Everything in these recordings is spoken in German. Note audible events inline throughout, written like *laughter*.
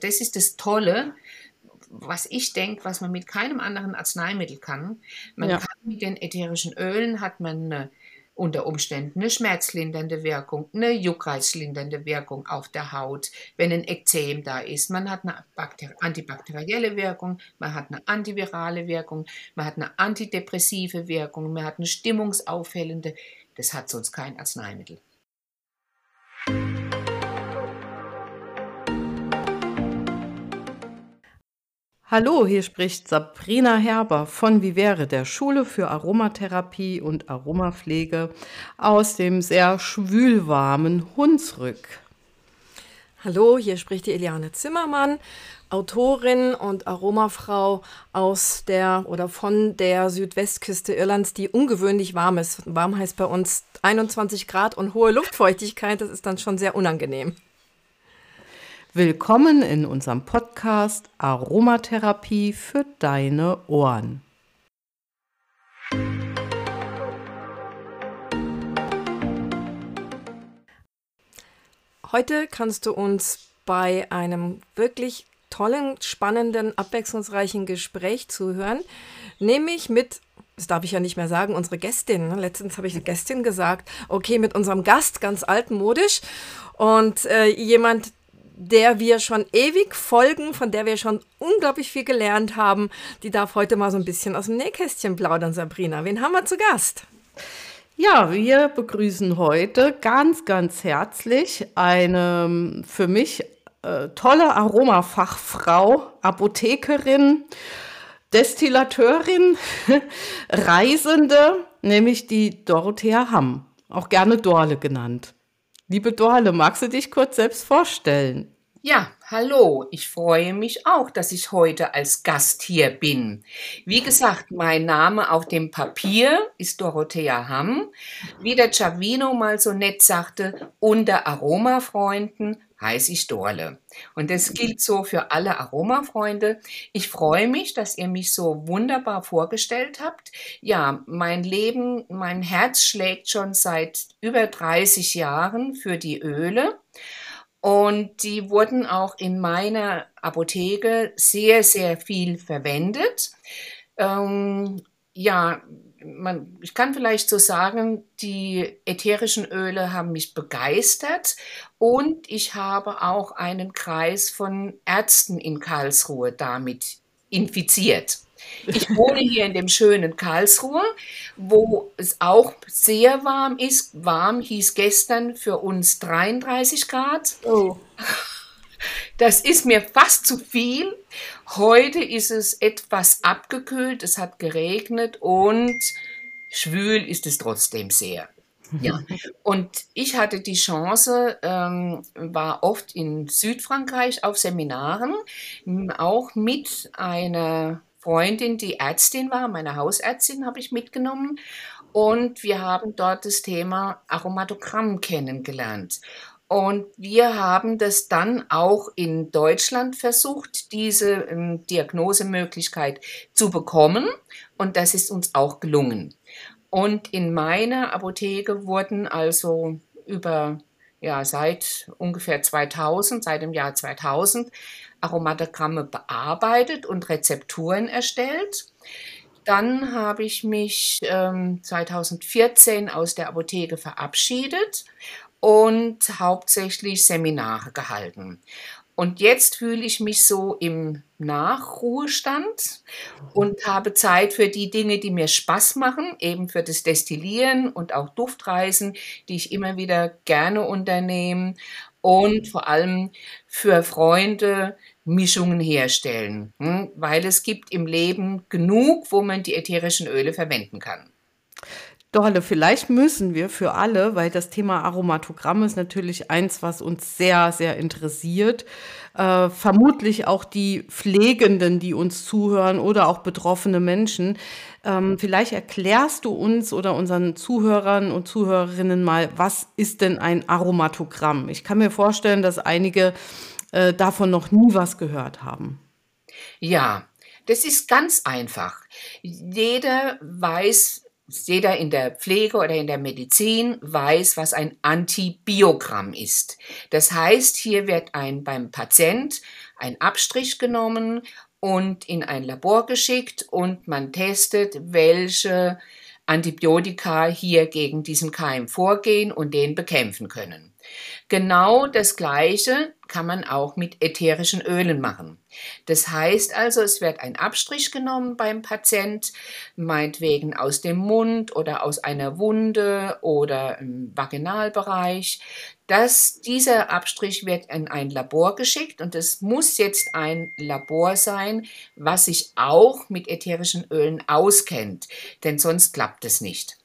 Das ist das Tolle, was ich denke, was man mit keinem anderen Arzneimittel kann. Man Ja. kann mit den ätherischen Ölen hat man eine, unter Umständen eine schmerzlindernde Wirkung, eine juckreislindernde Wirkung auf der Haut, wenn ein Ekzem da ist. Man hat eine bakter antibakterielle Wirkung, man hat eine antivirale Wirkung, man hat eine antidepressive Wirkung, man hat eine stimmungsaufhellende. Das hat sonst kein Arzneimittel. Hallo, hier spricht Sabrina Herber von Vivere, der Schule für Aromatherapie und Aromapflege aus dem sehr schwülwarmen Hunsrück. Hallo, hier spricht die Eliane Zimmermann, Autorin und Aromafrau aus der oder von der Südwestküste Irlands, die ungewöhnlich warm ist. Warm heißt bei uns 21 Grad und hohe Luftfeuchtigkeit, das ist dann schon sehr unangenehm. Willkommen in unserem Podcast Aromatherapie für deine Ohren. Heute kannst du uns bei einem wirklich tollen, spannenden, abwechslungsreichen Gespräch zuhören, nämlich mit, das darf ich ja nicht mehr sagen, unsere Gästin. ne? Letztens habe ich Gästin gesagt, okay, mit unserem Gast, ganz altmodisch und äh, jemand, der wir schon ewig folgen, von der wir schon unglaublich viel gelernt haben, die darf heute mal so ein bisschen aus dem Nähkästchen plaudern, Sabrina. Wen haben wir zu Gast? Ja, wir begrüßen heute ganz, ganz herzlich eine ähm, für mich äh, tolle Aromafachfrau, Apothekerin, Destillateurin, *laughs* Reisende, nämlich die Dorothea Hamm, auch gerne Dorle genannt. Liebe Dorle, magst du dich kurz selbst vorstellen? Ja, hallo, ich freue mich auch, dass ich heute als Gast hier bin. Wie gesagt, mein Name auf dem Papier ist Dorothea Hamm. Wie der Chavino mal so nett sagte, unter Aromafreunden heiße ich Dorle. Und das gilt so für alle Aromafreunde. Ich freue mich, dass ihr mich so wunderbar vorgestellt habt. Ja, mein Leben, mein Herz schlägt schon seit über 30 Jahren für die Öle. Und die wurden auch in meiner Apotheke sehr, sehr viel verwendet. Ähm, ja, man, ich kann vielleicht so sagen, die ätherischen Öle haben mich begeistert und ich habe auch einen Kreis von Ärzten in Karlsruhe damit infiziert. Ich *laughs* wohne hier in dem schönen Karlsruhe, wo es auch sehr warm ist. Warm hieß gestern für uns 33 Grad. Oh. Das ist mir fast zu viel. Heute ist es etwas abgekühlt, es hat geregnet und schwül ist es trotzdem sehr. Ja, und ich hatte die Chance, ähm, war oft in Südfrankreich auf Seminaren, auch mit einer Freundin, die Ärztin war, meine Hausärztin habe ich mitgenommen. Und wir haben dort das Thema Aromatogramm kennengelernt. Und wir haben das dann auch in Deutschland versucht, diese ähm, Diagnosemöglichkeit zu bekommen. Und das ist uns auch gelungen. Und in meiner Apotheke wurden also über, ja, seit ungefähr 2000, seit dem Jahr 2000, Aromatogramme bearbeitet und Rezepturen erstellt. Dann habe ich mich ähm, 2014 aus der Apotheke verabschiedet und hauptsächlich Seminare gehalten. Und jetzt fühle ich mich so im Nachruhestand und habe Zeit für die Dinge, die mir Spaß machen, eben für das Destillieren und auch Duftreisen, die ich immer wieder gerne unternehme und vor allem für Freunde Mischungen herstellen, hm, weil es gibt im Leben genug, wo man die ätherischen Öle verwenden kann. Dorle, vielleicht müssen wir für alle, weil das Thema Aromatogramm ist natürlich eins, was uns sehr, sehr interessiert, äh, vermutlich auch die Pflegenden, die uns zuhören oder auch betroffene Menschen. Ähm, vielleicht erklärst du uns oder unseren Zuhörern und Zuhörerinnen mal, was ist denn ein Aromatogramm? Ich kann mir vorstellen, dass einige äh, davon noch nie was gehört haben. Ja, das ist ganz einfach. Jeder weiß, jeder in der Pflege oder in der Medizin weiß, was ein Antibiogramm ist. Das heißt, hier wird ein beim Patient ein Abstrich genommen und in ein Labor geschickt und man testet, welche Antibiotika hier gegen diesen Keim vorgehen und den bekämpfen können. Genau das Gleiche kann man auch mit ätherischen Ölen machen. Das heißt also, es wird ein Abstrich genommen beim Patient, meinetwegen aus dem Mund oder aus einer Wunde oder im Vaginalbereich. Das, dieser Abstrich wird in ein Labor geschickt und es muss jetzt ein Labor sein, was sich auch mit ätherischen Ölen auskennt, denn sonst klappt es nicht.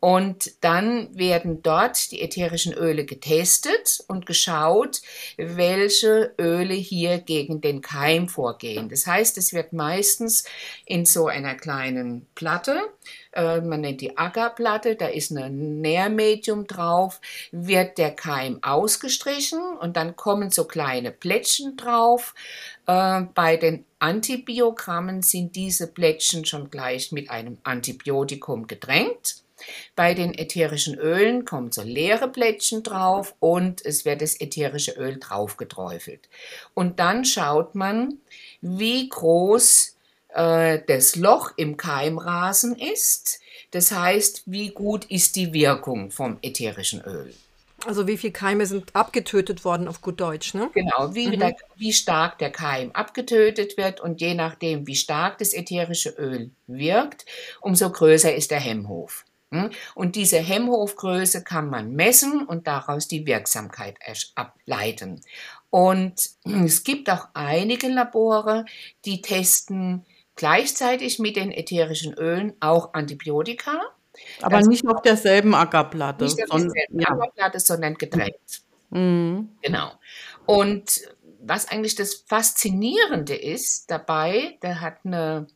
Und dann werden dort die ätherischen Öle getestet und geschaut, welche Öle hier gegen den Keim vorgehen. Das heißt, es wird meistens in so einer kleinen Platte, äh, man nennt die Agarplatte, da ist ein Nährmedium drauf, wird der Keim ausgestrichen und dann kommen so kleine Plättchen drauf. Äh, bei den Antibiogrammen sind diese Plättchen schon gleich mit einem Antibiotikum gedrängt. Bei den ätherischen Ölen kommen so leere Plättchen drauf und es wird das ätherische Öl drauf geträufelt. Und dann schaut man, wie groß äh, das Loch im Keimrasen ist. Das heißt, wie gut ist die Wirkung vom ätherischen Öl. Also wie viele Keime sind abgetötet worden auf gut Deutsch, ne? Genau, wie, mhm. der, wie stark der Keim abgetötet wird und je nachdem, wie stark das ätherische Öl wirkt, umso größer ist der Hemmhof. Hm? Und diese Hemmhofgröße kann man messen und daraus die Wirksamkeit ableiten. Und *clears throat* es gibt auch einige Labore, die testen gleichzeitig mit den ätherischen Ölen auch Antibiotika. Aber das nicht auf derselben Ackerplatte. Nicht auf derselben ja. Ackerplatte, sondern getrennt. Mhm. Genau. Und was eigentlich das Faszinierende ist dabei, der hat eine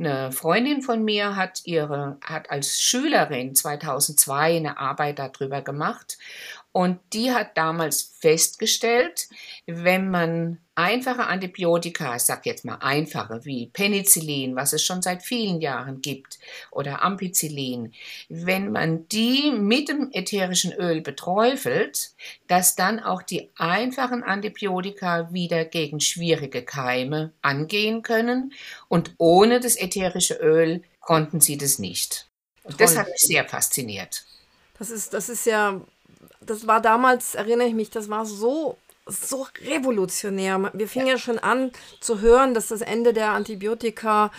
eine Freundin von mir hat ihre, hat als Schülerin 2002 eine Arbeit darüber gemacht und die hat damals festgestellt, wenn man einfache Antibiotika, ich sag jetzt mal einfache, wie Penicillin, was es schon seit vielen Jahren gibt, oder Ampicillin, wenn man die mit dem ätherischen Öl beträufelt, dass dann auch die einfachen Antibiotika wieder gegen schwierige Keime angehen können und ohne das ätherische Öl konnten sie das nicht. Und das hat mich sehr fasziniert. Das ist, das ist ja das war damals, erinnere ich mich, das war so so revolutionär. Wir fingen ja. ja schon an zu hören, dass das Ende der Antibiotika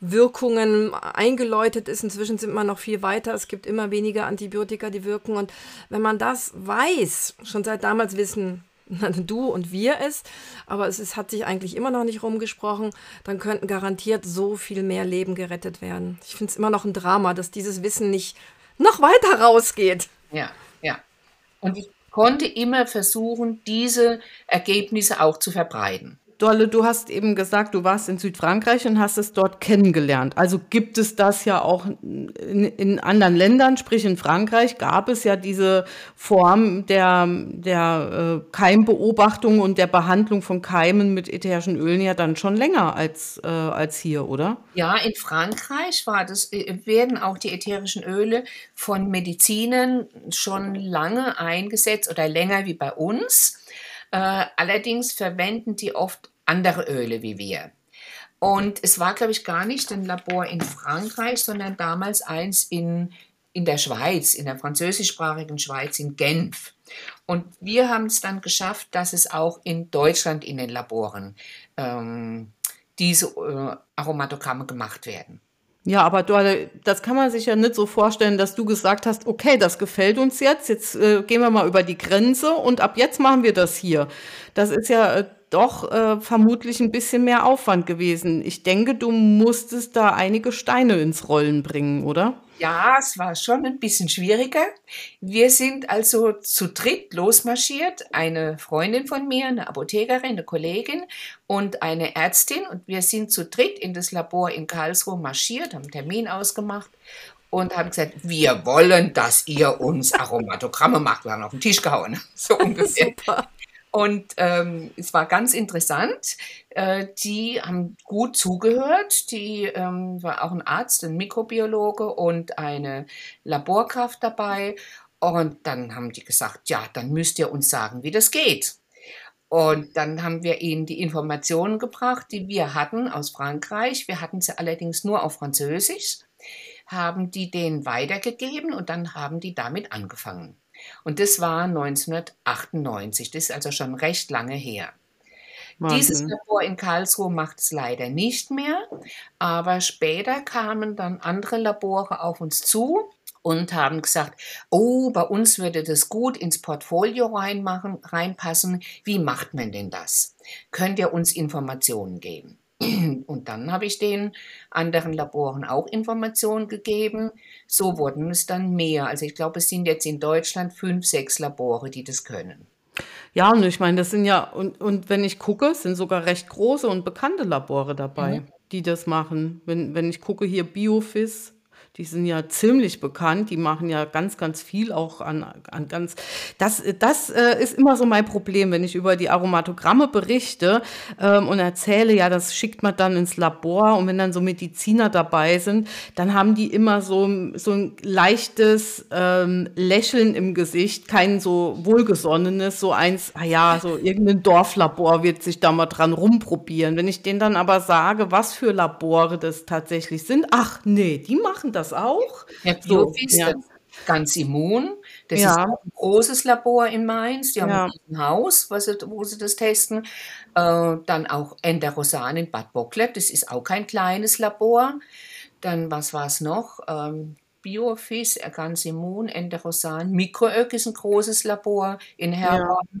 Wirkungen eingeläutet ist. Inzwischen sind wir noch viel weiter. Es gibt immer weniger Antibiotika, die wirken. Und wenn man das weiß, schon seit damals wissen du und wir es, aber es ist, hat sich eigentlich immer noch nicht rumgesprochen, dann könnten garantiert so viel mehr Leben gerettet werden. Ich finde es immer noch ein Drama, dass dieses Wissen nicht noch weiter rausgeht. Ja, ja. Und ich konnte immer versuchen, diese Ergebnisse auch zu verbreiten. Dolle, du hast eben gesagt, du warst in Südfrankreich und hast es dort kennengelernt. Also gibt es das ja auch in, in anderen Ländern, sprich in Frankreich gab es ja diese Form der, der äh, Keimbeobachtung und der Behandlung von Keimen mit ätherischen Ölen ja dann schon länger als, äh, als hier, oder? Ja, in Frankreich war das, äh, werden auch die ätherischen Öle von Medizinern schon lange eingesetzt oder länger wie bei uns. Äh, allerdings verwenden die oft andere Öle wie wir. Und es war, glaube ich, gar nicht ein Labor in Frankreich, sondern damals eins in, in der Schweiz, in der französischsprachigen Schweiz, in Genf. Und wir haben es dann geschafft, dass es auch in Deutschland in den Laboren ähm, diese äh, Aromatogramme gemacht werden. Ja, aber du, das kann man sich ja nicht so vorstellen, dass du gesagt hast, okay, das gefällt uns jetzt, jetzt äh, gehen wir mal über die Grenze und ab jetzt machen wir das hier. Das ist ja äh, doch äh, vermutlich ein bisschen mehr Aufwand gewesen. Ich denke, du musstest da einige Steine ins Rollen bringen, oder? Ja, es war schon ein bisschen schwieriger. Wir sind also zu dritt losmarschiert. Eine Freundin von mir, eine Apothekerin, eine Kollegin und eine Ärztin. Und wir sind zu dritt in das Labor in Karlsruhe marschiert, haben einen Termin ausgemacht und haben gesagt, wir wollen, dass ihr uns Aromatogramme macht. Wir haben auf den Tisch gehauen. *laughs* So ungefähr. Super. Und ähm, es war ganz interessant. Äh, die haben gut zugehört. Die ähm, war auch ein Arzt, ein Mikrobiologe und eine Laborkraft dabei. Und dann haben die gesagt, ja, dann müsst ihr uns sagen, wie das geht. Und dann haben wir ihnen die Informationen gebracht, die wir hatten aus Frankreich. Wir hatten sie allerdings nur auf Französisch, haben die denen weitergegeben und dann haben die damit angefangen. Und das war 1998, das ist also schon recht lange her. Wahnsinn. Dieses Labor in Karlsruhe macht es leider nicht mehr, aber später kamen dann andere Labore auf uns zu und haben gesagt, oh, bei uns würde das gut ins Portfolio reinmachen, reinpassen. Wie macht man denn das? Könnt ihr uns Informationen geben? Und dann habe ich den anderen Laboren auch Informationen gegeben. So wurden es dann mehr. Also ich glaube, es sind jetzt in Deutschland fünf, sechs Labore, die das können. Ja, und ich meine, das sind ja, und, und wenn ich gucke, sind sogar recht große und bekannte Labore dabei, mhm. die das machen. Wenn, wenn ich gucke hier Biofis, die sind ja ziemlich bekannt, die machen ja ganz, ganz viel auch an, an ganz. Das, das äh, ist immer so mein Problem, wenn ich über die Aromatogramme berichte ähm, und erzähle, ja, das schickt man dann ins Labor und wenn dann so Mediziner dabei sind, dann haben die immer so, so ein leichtes ähm, Lächeln im Gesicht, kein so wohlgesonnenes, so eins, ah ja, so irgendein Dorflabor wird sich da mal dran rumprobieren. Wenn ich denen dann aber sage, was für Labore das tatsächlich sind, ach nee, die machen das das auch? Herr Biofis, so, ja. ganz immun. Das ja. ist ein großes Labor in Mainz. Die haben ja. ein Haus, wo sie, wo sie das testen. Äh, dann auch Enderosan in Bad Bocklet. Das ist auch kein kleines Labor. Dann, was war es noch? Ähm, Biofis, ganz immun, Enderosan. Mikroök ist ein großes Labor in Herborn. Ja.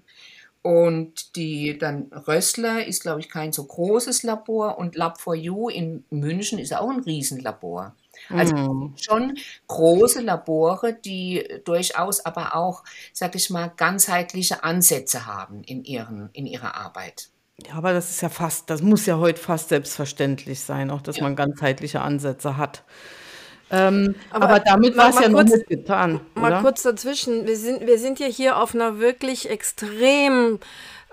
Und die dann Rössler ist, glaube ich, kein so großes Labor. Und Lab4U in München ist auch ein Riesenlabor. Also mhm. schon große Labore, die durchaus aber auch, sag ich mal, ganzheitliche Ansätze haben in, ihren, in ihrer Arbeit. Ja, aber das ist ja fast, das muss ja heute fast selbstverständlich sein, auch dass ja. man ganzheitliche Ansätze hat. Ähm, aber, aber, damit war es ja kurz, noch nicht getan. Mal oder? kurz dazwischen. Wir sind, wir sind ja hier auf einer wirklich extrem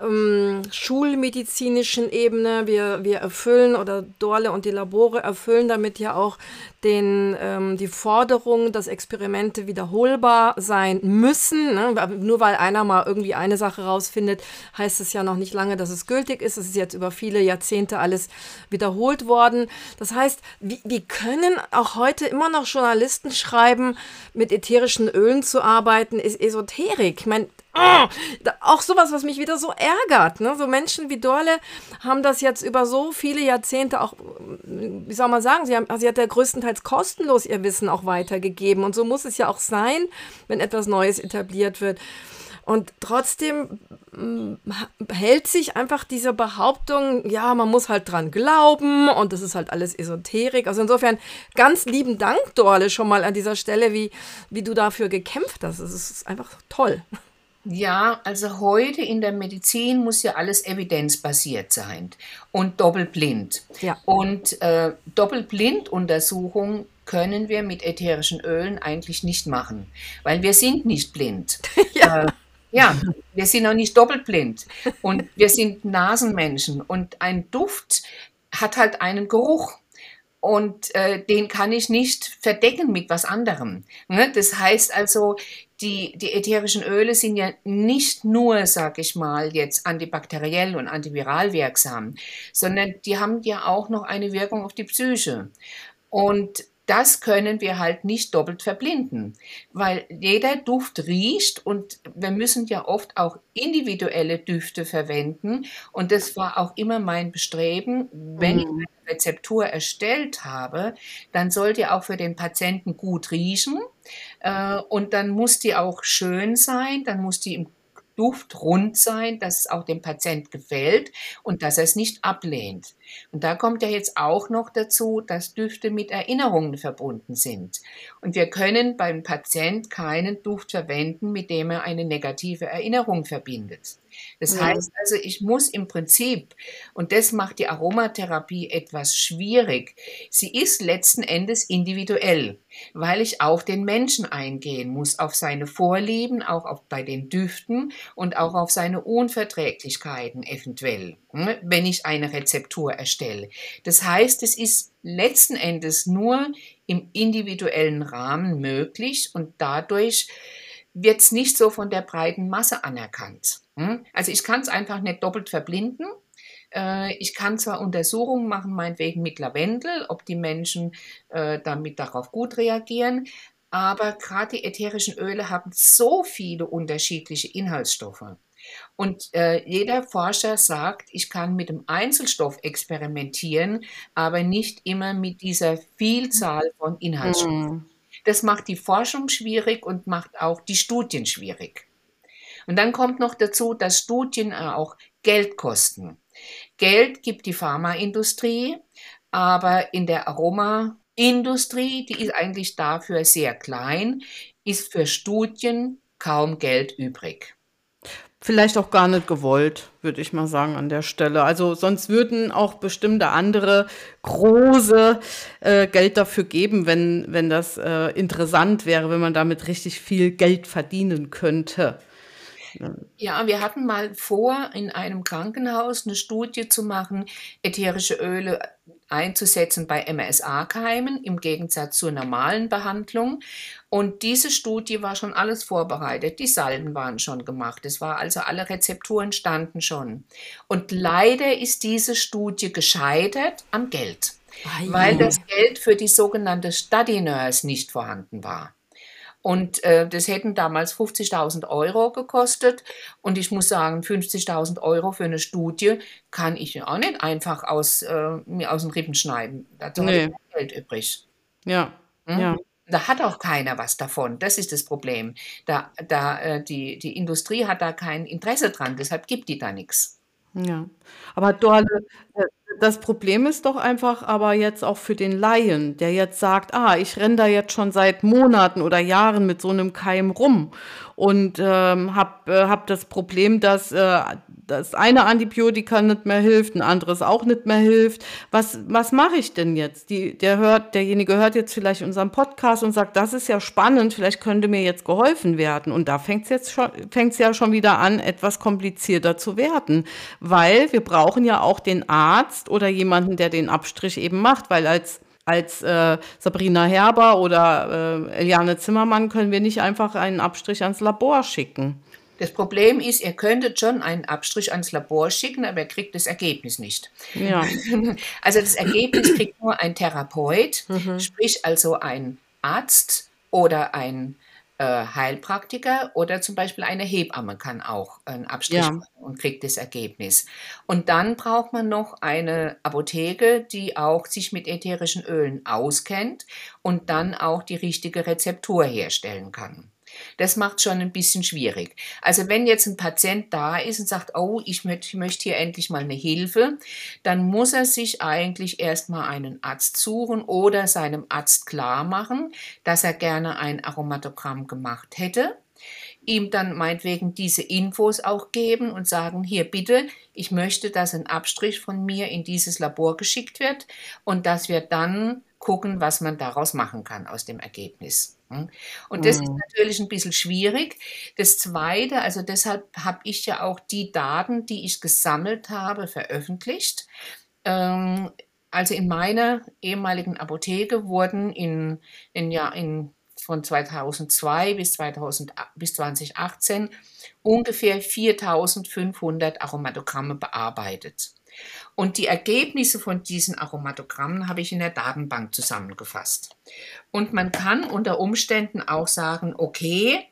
ähm, schulmedizinischen Ebene. Wir, wir erfüllen oder Dorle und die Labore erfüllen damit ja auch den, ähm, die Forderung, dass Experimente wiederholbar sein müssen. Ne? Nur weil einer mal irgendwie eine Sache rausfindet, heißt es ja noch nicht lange, dass es gültig ist. Es ist jetzt über viele Jahrzehnte alles wiederholt worden. Das heißt, wir, wir können auch heute immer noch Journalisten schreiben, mit ätherischen Ölen zu arbeiten, ist Esoterik. Ich meine, Oh, auch sowas, was mich wieder so ärgert. Ne? So Menschen wie Dorle haben das jetzt über so viele Jahrzehnte auch, wie soll man sagen, sie, haben, sie hat ja größtenteils kostenlos ihr Wissen auch weitergegeben. Und so muss es ja auch sein, wenn etwas Neues etabliert wird. Und trotzdem mm, hält sich einfach diese Behauptung, ja, man muss halt dran glauben und das ist halt alles Esoterik. Also insofern ganz lieben Dank, Dorle, schon mal an dieser Stelle, wie, wie du dafür gekämpft hast. Es ist einfach toll. Ja, also heute in der Medizin muss ja alles evidenzbasiert sein und doppelblind. Ja. Und äh, Doppelblinduntersuchung können wir mit ätherischen Ölen eigentlich nicht machen, weil wir sind nicht blind. *laughs* ja. Äh, ja, wir sind auch nicht doppelblind und wir sind Nasenmenschen und ein Duft hat halt einen Geruch und äh, den kann ich nicht verdecken mit was anderem. Ne? Das heißt also, die, die ätherischen Öle sind ja nicht nur, sag ich mal, jetzt antibakteriell und antiviral wirksam, sondern die haben ja auch noch eine Wirkung auf die Psyche. Und das können wir halt nicht doppelt verblinden, weil jeder Duft riecht und wir müssen ja oft auch individuelle Düfte verwenden. Und das war auch immer mein Bestreben, wenn ich mhm. eine Rezeptur erstellt habe, dann soll die auch für den Patienten gut riechen. Äh, und dann muss die auch schön sein, dann muss die im Duft rund sein, dass es auch dem Patient gefällt und dass er es nicht ablehnt. Und da kommt ja jetzt auch noch dazu, dass Düfte mit Erinnerungen verbunden sind. Und wir können beim Patient keinen Duft verwenden, mit dem er eine negative Erinnerung verbindet. Das ja. heißt also, ich muss im Prinzip, und das macht die Aromatherapie etwas schwierig, sie ist letzten Endes individuell, weil ich auf den Menschen eingehen muss, auf seine Vorlieben, auch auf, bei den Düften und auch auf seine Unverträglichkeiten eventuell, hm, wenn ich eine Rezeptur erstelle. Das heißt, es ist letzten Endes nur im individuellen Rahmen möglich und dadurch wird es nicht so von der breiten Masse anerkannt. Hm? Also ich kann es einfach nicht doppelt verblinden. Äh, ich kann zwar Untersuchungen machen, meinetwegen mit Lavendel, ob die Menschen äh, damit darauf gut reagieren, aber gerade die ätherischen Öle haben so viele unterschiedliche Inhaltsstoffe. Und äh, jeder Forscher sagt, ich kann mit dem Einzelstoff experimentieren, aber nicht immer mit dieser Vielzahl von Inhaltsstoffen. Mhm. Das macht die Forschung schwierig und macht auch die Studien schwierig. Und dann kommt noch dazu, dass Studien auch Geld kosten. Geld gibt die Pharmaindustrie, aber in der Aromaindustrie, die ist eigentlich dafür sehr klein, ist für Studien kaum Geld übrig. Vielleicht auch gar nicht gewollt, würde ich mal sagen an der Stelle. Also sonst würden auch bestimmte andere große äh, Geld dafür geben, wenn, wenn das äh, interessant wäre, wenn man damit richtig viel Geld verdienen könnte. Ja, wir hatten mal vor, in einem Krankenhaus eine Studie zu machen, ätherische Öle einzusetzen bei MSA-Keimen im Gegensatz zur normalen Behandlung. Und diese Studie war schon alles vorbereitet. Die Salben waren schon gemacht. Es war also alle Rezepturen standen schon. Und leider ist diese Studie gescheitert am Geld, ah, weil das Geld für die sogenannte Study Nurse nicht vorhanden war. Und äh, das hätten damals 50.000 Euro gekostet. Und ich muss sagen, 50.000 Euro für eine Studie kann ich auch nicht einfach aus, äh, mir aus den Rippen schneiden. Da nee. habe ich Geld übrig. Ja, hm? ja. Da hat auch keiner was davon. Das ist das Problem. Da, da, äh, die, die Industrie hat da kein Interesse dran, deshalb gibt die da nichts. Ja, aber Dorle, äh, das Problem ist doch einfach aber jetzt auch für den Laien, der jetzt sagt, ah, ich renne da jetzt schon seit Monaten oder Jahren mit so einem Keim rum und ähm, habe äh, hab das Problem, dass äh, das eine Antibiotika nicht mehr hilft, ein anderes auch nicht mehr hilft. Was, was mache ich denn jetzt? Die, der hört, derjenige hört jetzt vielleicht unseren Podcast und sagt, das ist ja spannend, vielleicht könnte mir jetzt geholfen werden. Und da fängt es jetzt schon, fängt's ja schon wieder an, etwas komplizierter zu werden. Weil wir brauchen ja auch den Arzt oder jemanden, der den Abstrich eben macht, weil als als äh, Sabrina Herber oder äh, Eliane Zimmermann können wir nicht einfach einen Abstrich ans Labor schicken. Das Problem ist, ihr könntet schon einen Abstrich ans Labor schicken, aber ihr kriegt das Ergebnis nicht. Ja. *laughs* Also das Ergebnis kriegt nur ein Therapeut, mhm. sprich also ein Arzt oder ein äh, Heilpraktiker oder zum Beispiel eine Hebamme kann auch einen Abstrich ja. machen und kriegt das Ergebnis. Und dann braucht man noch eine Apotheke, die auch sich mit ätherischen Ölen auskennt und dann auch die richtige Rezeptur herstellen kann. Das macht schon ein bisschen schwierig. Also wenn jetzt ein Patient da ist und sagt, oh, ich möchte, möchte hier endlich mal eine Hilfe, dann muss er sich eigentlich erstmal einen Arzt suchen oder seinem Arzt klar machen, dass er gerne ein Aromatogramm gemacht hätte ihm dann meinetwegen diese Infos auch geben und sagen, hier bitte, ich möchte, dass ein Abstrich von mir in dieses Labor geschickt wird und dass wir dann gucken, was man daraus machen kann aus dem Ergebnis. Hm? Und das ist mhm. natürlich ein bisschen schwierig. Das Zweite, also deshalb habe ich ja auch die Daten, die ich gesammelt habe, veröffentlicht. Ähm, also in meiner ehemaligen Apotheke wurden in, in, ja, in von 2002 bis, 2000, bis 2018 ungefähr 4500 Aromatogramme bearbeitet. Und die Ergebnisse von diesen Aromatogrammen habe ich in der Datenbank zusammengefasst. Und man kann unter Umständen auch sagen, okay,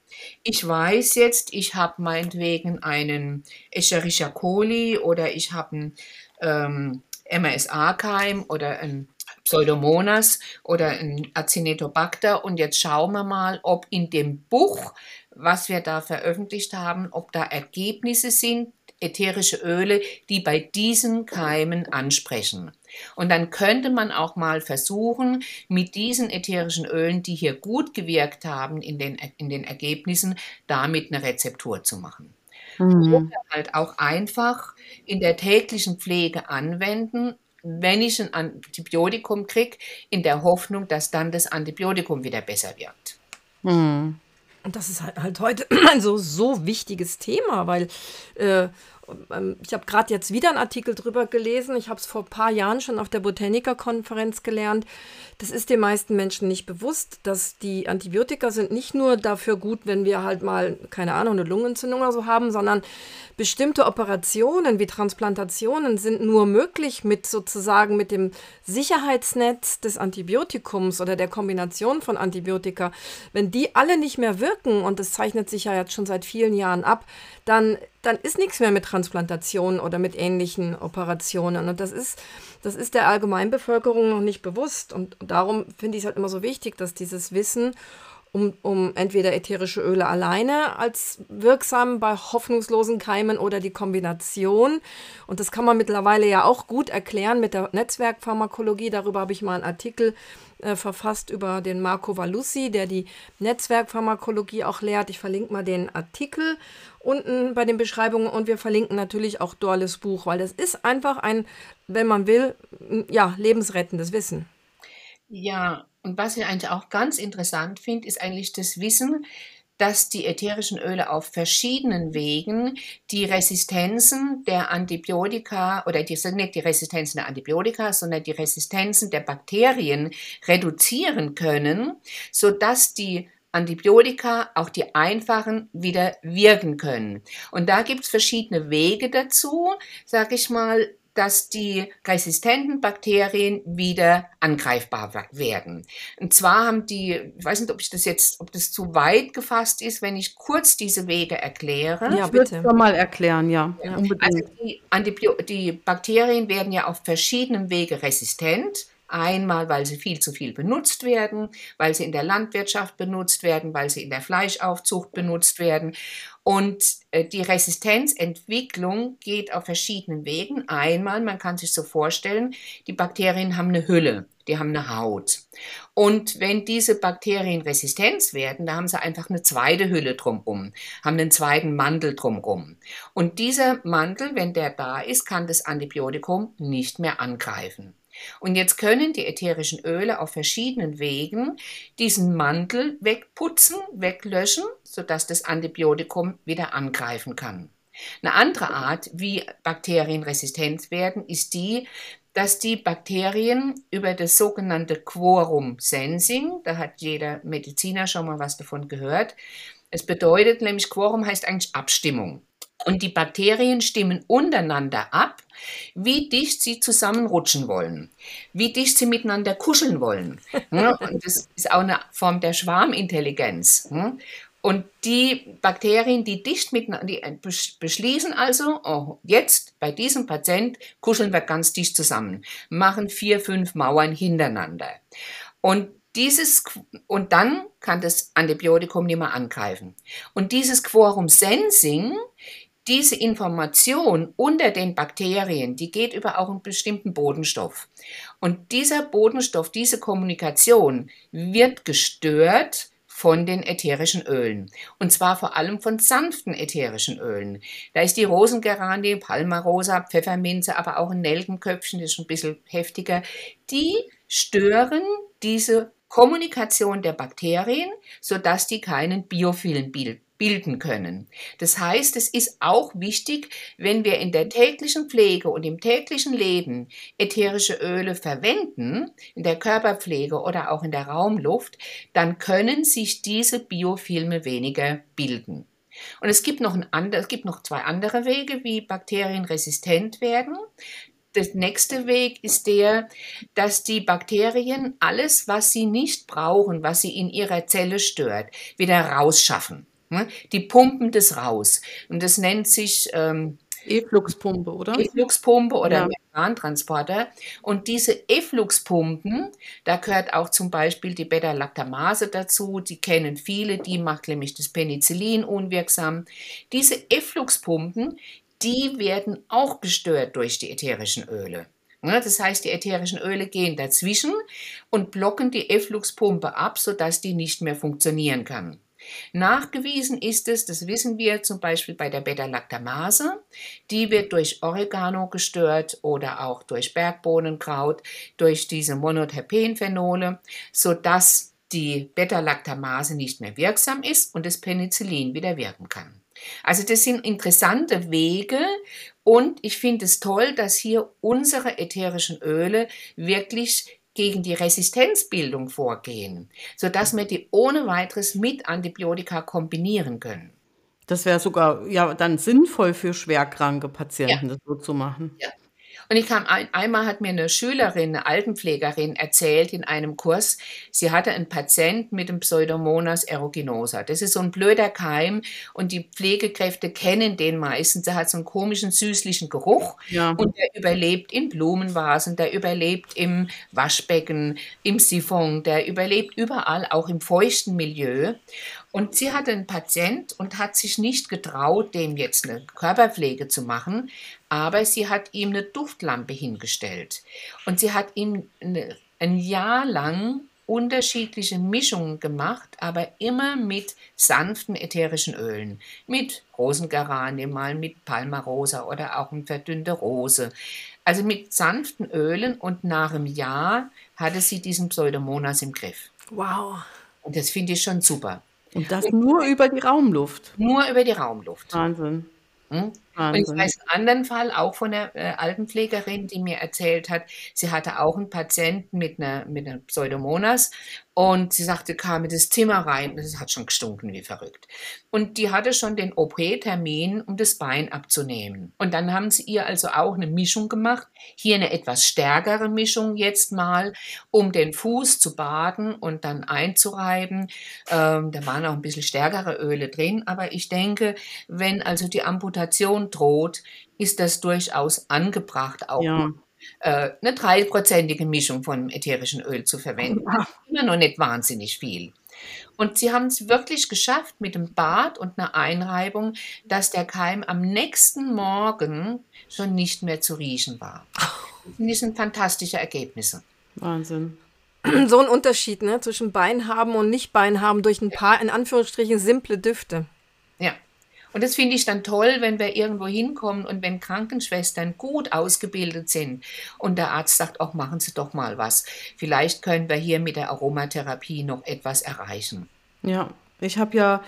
ich weiß jetzt, ich habe meinetwegen einen Escherichia coli oder ich habe einen ähm, MRSA-Keim oder ein Pseudomonas oder ein Acinetobacter und jetzt schauen wir mal, ob in dem Buch, was wir da veröffentlicht haben, ob da Ergebnisse sind, ätherische Öle, die bei diesen Keimen ansprechen. Und dann könnte man auch mal versuchen, mit diesen ätherischen Ölen, die hier gut gewirkt haben in den, in den Ergebnissen, damit eine Rezeptur zu machen. Mhm. Oder halt auch einfach in der täglichen Pflege anwenden, wenn ich ein Antibiotikum kriege, in der Hoffnung, dass dann das Antibiotikum wieder besser wirkt. Mhm. Und das ist halt, halt heute *clears throat* ein so, so wichtiges Thema, weil äh, ähm, ich habe gerade jetzt wieder einen Artikel drüber gelesen. Ich habe es vor ein paar Jahren schon auf der Botanikerkonferenz gelernt. Das ist den meisten Menschen nicht bewusst, dass die Antibiotika sind nicht nur dafür gut, wenn wir halt mal, keine Ahnung, eine Lungenentzündung oder so haben, sondern bestimmte Operationen wie Transplantationen sind nur möglich mit sozusagen mit dem Sicherheitsnetz des Antibiotikums oder der Kombination von Antibiotika. Wenn die alle nicht mehr wirken, und das zeichnet sich ja jetzt schon seit vielen Jahren ab, dann, dann ist nichts mehr mit Transplantationen oder mit ähnlichen Operationen. Und das ist, das ist der Allgemeinbevölkerung noch nicht bewusst. Und darum finde ich es halt immer so wichtig, dass dieses Wissen um, um entweder ätherische Öle alleine als wirksam bei hoffnungslosen Keimen oder die Kombination. Und das kann man mittlerweile ja auch gut erklären mit der Netzwerkpharmakologie. Darüber habe ich mal einen Artikel äh, verfasst über den Marco Valussi, der die Netzwerkpharmakologie auch lehrt. Ich verlinke mal den Artikel unten bei den Beschreibungen und wir verlinken natürlich auch Dorles Buch, weil das ist einfach ein, wenn man will, ja, lebensrettendes Wissen. Ja, und was ich eigentlich auch ganz interessant finde, ist eigentlich das Wissen, dass die ätherischen Öle auf verschiedenen Wegen die Resistenzen der Antibiotika oder die, nicht die Resistenzen der Antibiotika, sondern die Resistenzen der Bakterien reduzieren können, sodass die Antibiotika, auch die einfachen, wieder wirken können. Und da gibt es verschiedene Wege dazu, sage ich mal, dass die resistenten Bakterien wieder angreifbar werden. Und zwar haben die, ich weiß nicht, ob ich das jetzt, ob das zu weit gefasst ist, wenn ich kurz diese Wege erkläre. Ja, bitte. Ich mal erklären, ja. ja. Also die, Antibio die Bakterien werden ja auf verschiedenen Wege resistent. Einmal, weil sie viel zu viel benutzt werden, weil sie in der Landwirtschaft benutzt werden, weil sie in der Fleischaufzucht benutzt werden. Und äh, die Resistenzentwicklung geht auf verschiedenen Wegen. Einmal, man kann sich so vorstellen, die Bakterien haben eine Hülle, die haben eine Haut. Und wenn diese Bakterien resistent werden, da haben sie einfach eine zweite Hülle drumherum, haben einen zweiten Mantel drumherum. Und dieser Mantel, wenn der da ist, kann das Antibiotikum nicht mehr angreifen. Und jetzt können die ätherischen Öle auf verschiedenen Wegen diesen Mantel wegputzen, weglöschen, sodass das Antibiotikum wieder angreifen kann. Eine andere Art, wie Bakterien resistent werden, ist die, dass die Bakterien über das sogenannte Quorum Sensing, da hat jeder Mediziner schon mal was davon gehört, es bedeutet nämlich, Quorum heißt eigentlich Abstimmung. Und die Bakterien stimmen untereinander ab, wie dicht sie zusammenrutschen wollen, wie dicht sie miteinander kuscheln wollen. *laughs* Und das ist auch eine Form der Schwarmintelligenz. Und die Bakterien, die dicht miteinander, die beschließen also, oh, jetzt bei diesem Patient kuscheln wir ganz dicht zusammen, machen vier, fünf Mauern hintereinander. Und dieses, und dann kann das Antibiotikum nicht mehr angreifen. Und dieses Quorum Sensing diese Information unter den Bakterien, die geht über auch einen bestimmten Bodenstoff. Und dieser Bodenstoff, diese Kommunikation wird gestört von den ätherischen Ölen. Und zwar vor allem von sanften ätherischen Ölen. Da ist die Rosengeranie, Palmarosa, Pfefferminze, aber auch ein Nelkenköpfchen, das ist ein bisschen heftiger. Die stören diese Kommunikation der Bakterien, sodass die keinen Biophilen bilden können. Das heißt, es ist auch wichtig, wenn wir in der täglichen Pflege und im täglichen Leben ätherische Öle verwenden, in der Körperpflege oder auch in der Raumluft, dann können sich diese Biofilme weniger bilden. Und es gibt noch, ein andre, es gibt noch zwei andere Wege, wie Bakterien resistent werden. Der nächste Weg ist der, dass die Bakterien alles, was sie nicht brauchen, was sie in ihrer Zelle stört, wieder rausschaffen. Ne? Die pumpen das raus. Und das nennt sich ähm, Effluxpumpe, oder? Effluxpumpe oder ja. Membrantransporter. Und diese Effluxpumpen, da gehört auch zum Beispiel die Beta-Lactamase dazu. Die kennen viele, die macht nämlich das Penicillin unwirksam. Diese Effluxpumpen, die werden auch gestört durch die ätherischen Öle. Ne? Das heißt, die ätherischen Öle gehen dazwischen und blocken die Effluxpumpe ab, sodass die nicht mehr funktionieren kann. Nachgewiesen ist es, das wissen wir zum Beispiel bei der Beta-Lactamase, die wird durch Oregano gestört oder auch durch Bergbohnenkraut, durch diese Monoterpenphenole, sodass die Beta-Lactamase nicht mehr wirksam ist und das Penicillin wieder wirken kann. Also das sind interessante Wege und ich finde es toll, dass hier unsere ätherischen Öle wirklich gegen die Resistenzbildung vorgehen, sodass wir die ohne weiteres mit Antibiotika kombinieren können. Das wäre sogar ja dann sinnvoll für schwerkranke Patienten, ja. das so zu machen. Ja. Und ich kam ein, einmal hat mir eine Schülerin, eine Altenpflegerin erzählt in einem Kurs, sie hatte einen Patient mit dem Pseudomonas aeruginosa. Das ist so ein blöder Keim und die Pflegekräfte kennen den meistens. Der hat so einen komischen süßlichen Geruch ja. und der überlebt in Blumenvasen, der überlebt im Waschbecken, im Siphon, der überlebt überall, auch im feuchten Milieu. Und sie hatte einen Patient und hat sich nicht getraut, dem jetzt eine Körperpflege zu machen, aber sie hat ihm eine Duftlampe hingestellt. Und sie hat ihm eine, ein Jahr lang unterschiedliche Mischungen gemacht, aber immer mit sanften ätherischen Ölen. Mit Rosengeranie, mal mit Palmarosa oder auch eine verdünnte Rose. Also mit sanften Ölen und nach einem Jahr hatte sie diesen Pseudomonas im Griff. Wow. Und das finde ich schon super. Und das nur über die Raumluft. Nur über die Raumluft. Wahnsinn. Hm? Und ich weiß einen anderen Fall auch von einer äh, Altenpflegerin, die mir erzählt hat, sie hatte auch einen Patienten mit einer, mit einer Pseudomonas und sie sagte, kam in das Zimmer rein, das hat schon gestunken wie verrückt. Und die hatte schon den OP-Termin, um das Bein abzunehmen. Und dann haben sie ihr also auch eine Mischung gemacht. Hier eine etwas stärkere Mischung jetzt mal, um den Fuß zu baden und dann einzureiben. Ähm, da waren auch ein bisschen stärkere Öle drin, aber ich denke, wenn also die Amputation droht, ist das durchaus angebracht, auch ja äh, eine dreiprozentige Mischung von ätherischen Öl zu verwenden. Ja. Immer noch nicht wahnsinnig viel. Und sie haben es wirklich geschafft mit dem Bad und einer Einreibung, dass der Keim am nächsten Morgen schon nicht mehr zu riechen war. Das sind fantastische Ergebnisse. Wahnsinn. So ein Unterschied ne, zwischen Bein haben und nicht Bein haben durch ein paar, in Anführungsstrichen, simple Düfte. Und das finde ich dann toll, wenn wir irgendwo hinkommen und wenn Krankenschwestern gut ausgebildet sind und der Arzt sagt, auch machen Sie doch mal was. Vielleicht können wir hier mit der Aromatherapie noch etwas erreichen. Ja, ich habe ja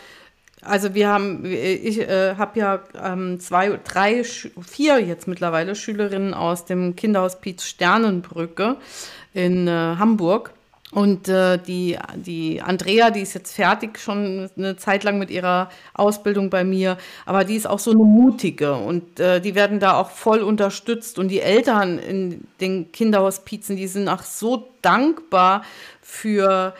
also wir haben, ich äh, habe ja ähm, zwei, drei, vier jetzt mittlerweile Schülerinnen aus dem Kinderhospiz Sternenbrücke in äh, Hamburg. Und äh, die, die Andrea, die ist jetzt fertig schon eine Zeit lang mit ihrer Ausbildung bei mir, aber die ist auch so eine mutige und äh, die werden da auch voll unterstützt. Und die Eltern in den Kinderhospizen, die sind auch so dankbar für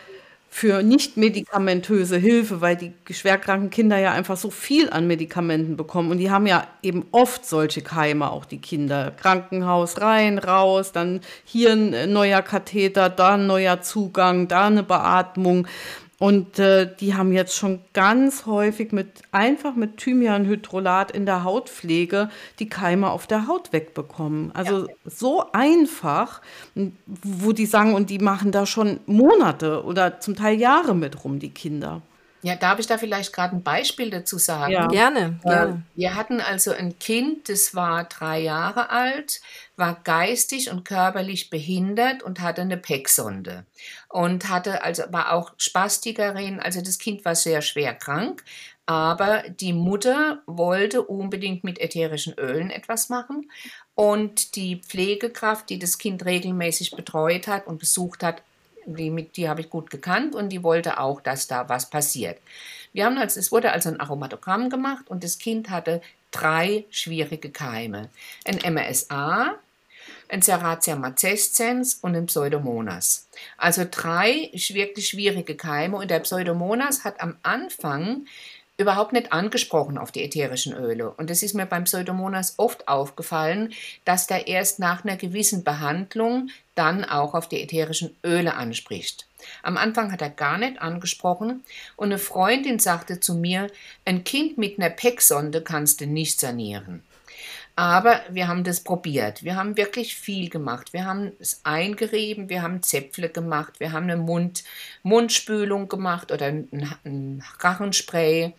für nicht medikamentöse Hilfe, weil die schwerkranken Kinder ja einfach so viel an Medikamenten bekommen. Und die haben ja eben oft solche Keime, auch die Kinder. Krankenhaus rein, raus, dann hier ein neuer Katheter, da ein neuer Zugang, da eine Beatmung. Und äh, die haben jetzt schon ganz häufig mit einfach mit Thymianhydrolat in der Hautpflege die Keime auf der Haut wegbekommen. Also ja. so einfach, wo die sagen, und die machen da schon Monate oder zum Teil Jahre mit rum, die Kinder. Ja, darf ich da vielleicht gerade ein Beispiel dazu sagen? Ja, gerne. Äh, gerne. Wir hatten also ein Kind, das war drei Jahre alt, war geistig und körperlich behindert und hatte eine PEC-Sonde und hatte also war auch Spastikerin. Also das Kind war sehr schwer krank, aber die Mutter wollte unbedingt mit ätherischen Ölen etwas machen und die Pflegekraft, die das Kind regelmäßig betreut hat und besucht hat, die, die habe ich gut gekannt und die wollte auch, dass da was passiert. Wir haben also, es wurde also ein Aromatogramm gemacht und das Kind hatte drei schwierige Keime. Ein MRSA, ein Serratia macescens und ein Pseudomonas. Also drei wirklich schwierige Keime und der Pseudomonas hat am Anfang überhaupt nicht angesprochen auf die ätherischen Öle. Und es ist mir beim Pseudomonas oft aufgefallen, dass der erst nach einer gewissen Behandlung dann auch auf die ätherischen Öle anspricht. Am Anfang hat er gar nicht angesprochen und eine Freundin sagte zu mir, ein Kind mit einer PEC-Sonde kannst du nicht sanieren. Aber wir haben das probiert. Wir haben wirklich viel gemacht. Wir haben es eingerieben, wir haben Zäpfle gemacht, wir haben eine Mund, Mundspülung gemacht oder ein, ein Rachenspray.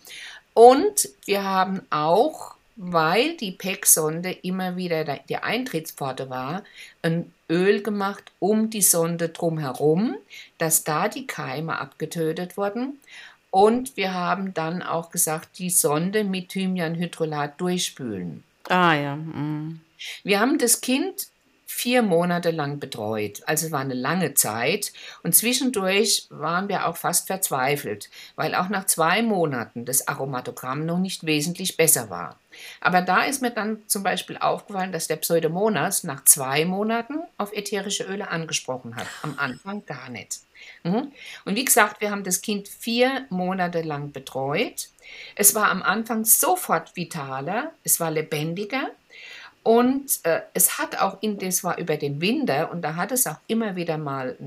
Und wir haben auch, weil die PEC-Sonde immer wieder die Eintrittspforte war, ein Öl gemacht um die Sonde drumherum, dass da die Keime abgetötet wurden Und wir haben dann auch gesagt, die Sonde mit Thymianhydrolat durchspülen. Ah ja. Mm. Wir haben das Kind vier Monate lang betreut. Also war eine lange Zeit. Und zwischendurch waren wir auch fast verzweifelt, weil auch nach zwei Monaten das Aromatogramm noch nicht wesentlich besser war. Aber da ist mir dann zum Beispiel aufgefallen, dass der Pseudomonas nach zwei Monaten auf ätherische Öle angesprochen hat. Am Anfang gar nicht. Mhm. Und wie gesagt, wir haben das Kind vier Monate lang betreut. Es war am Anfang sofort vitaler, es war lebendiger und äh, es hat auch, in, das war über den Winter und da hat es auch immer wieder mal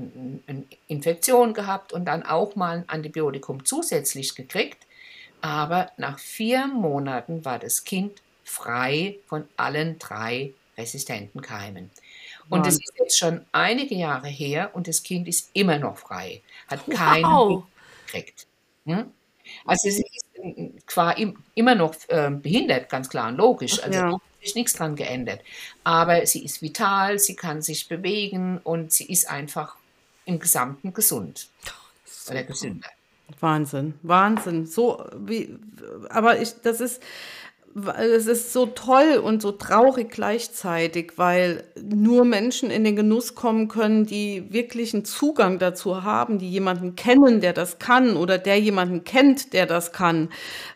eine Infektion gehabt und dann auch mal ein Antibiotikum zusätzlich gekriegt. Aber nach vier Monaten war das Kind frei von allen drei resistenten Keimen. Und es ist jetzt schon einige Jahre her und das Kind ist immer noch frei, hat keinen wow. gekriegt. Hm? Also es ist äh, quasi immer noch äh, behindert, ganz klar und logisch. Also ja. sich nichts dran geändert. Aber sie ist vital, sie kann sich bewegen und sie ist einfach im Gesamten gesund. Oder gesünder. Wahnsinn, Wahnsinn. So wie, aber ich, das ist, es ist so toll und so traurig gleichzeitig, weil nur Menschen in den Genuss kommen können, die wirklich einen Zugang dazu haben, die jemanden kennen, der das kann oder der jemanden kennt, der das kann.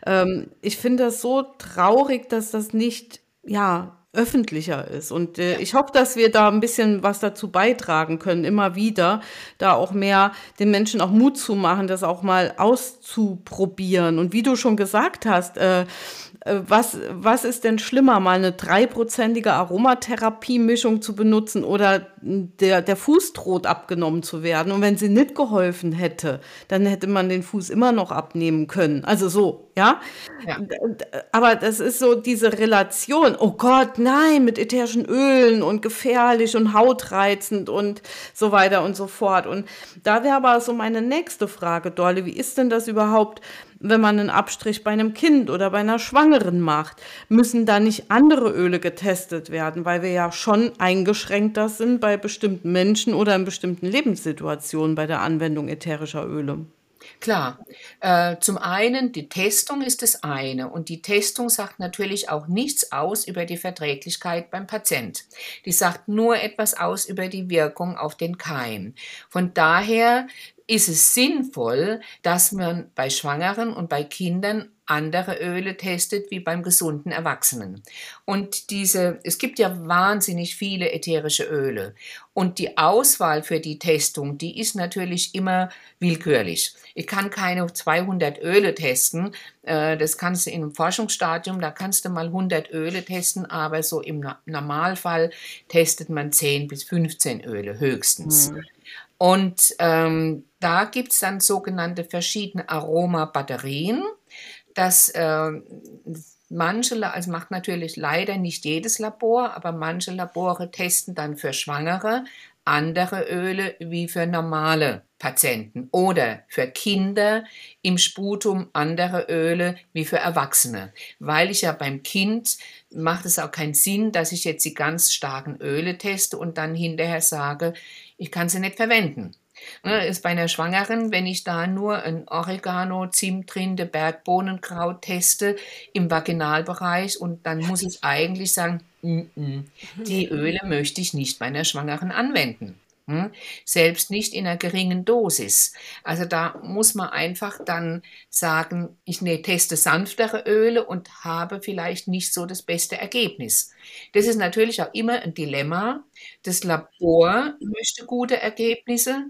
Ähm, ich finde das so traurig, dass das nicht, ja, öffentlicher ist. Und äh, ich hoffe, dass wir da ein bisschen was dazu beitragen können, immer wieder, da auch mehr den Menschen auch Mut zu machen, das auch mal auszuprobieren. Und wie du schon gesagt hast, äh, was, was ist denn schlimmer, mal eine dreiprozentige Aromatherapie-Mischung zu benutzen oder der, der Fuß droht abgenommen zu werden? Und wenn sie nicht geholfen hätte, dann hätte man den Fuß immer noch abnehmen können. Also so, ja? ja. Aber das ist so diese Relation, oh Gott, nein, mit ätherischen Ölen und gefährlich und hautreizend und so weiter und so fort. Und da wäre aber so meine nächste Frage, Dorle, wie ist denn das überhaupt? Wenn man einen Abstrich bei einem Kind oder bei einer Schwangeren macht, müssen da nicht andere Öle getestet werden, weil wir ja schon eingeschränkter sind bei bestimmten Menschen oder in bestimmten Lebenssituationen bei der Anwendung ätherischer Öle. Klar, äh, zum einen, die Testung ist das eine und die Testung sagt natürlich auch nichts aus über die Verträglichkeit beim Patient. Die sagt nur etwas aus über die Wirkung auf den Keim. Von daher ist es sinnvoll, dass man bei Schwangeren und bei Kindern andere Öle testet wie beim gesunden Erwachsenen. Und diese, es gibt ja wahnsinnig viele ätherische Öle. Und die Auswahl für die Testung, die ist natürlich immer willkürlich. Ich kann keine 200 Öle testen. Äh, das kannst du in einem Forschungsstadium, da kannst du mal 100 Öle testen, aber so im Normalfall testet man 10 bis 15 Öle höchstens. Mhm. Und ähm, da gibt es dann sogenannte verschiedene Aromabatterien. Das äh, manche, also macht natürlich leider nicht jedes Labor, aber manche Labore testen dann für Schwangere andere Öle wie für normale Patienten oder für Kinder im Sputum andere Öle wie für Erwachsene, weil ich ja beim Kind macht es auch keinen Sinn, dass ich jetzt die ganz starken Öle teste und dann hinterher sage, ich kann sie nicht verwenden. Ne, ist bei einer Schwangeren, wenn ich da nur ein Oregano, Zimtrinde, Bergbohnenkraut teste im Vaginalbereich und dann muss ich eigentlich sagen, n -n, die *laughs* Öle möchte ich nicht bei einer Schwangeren anwenden. Hm? Selbst nicht in einer geringen Dosis. Also da muss man einfach dann sagen, ich ne, teste sanftere Öle und habe vielleicht nicht so das beste Ergebnis. Das ist natürlich auch immer ein Dilemma. Das Labor möchte gute Ergebnisse,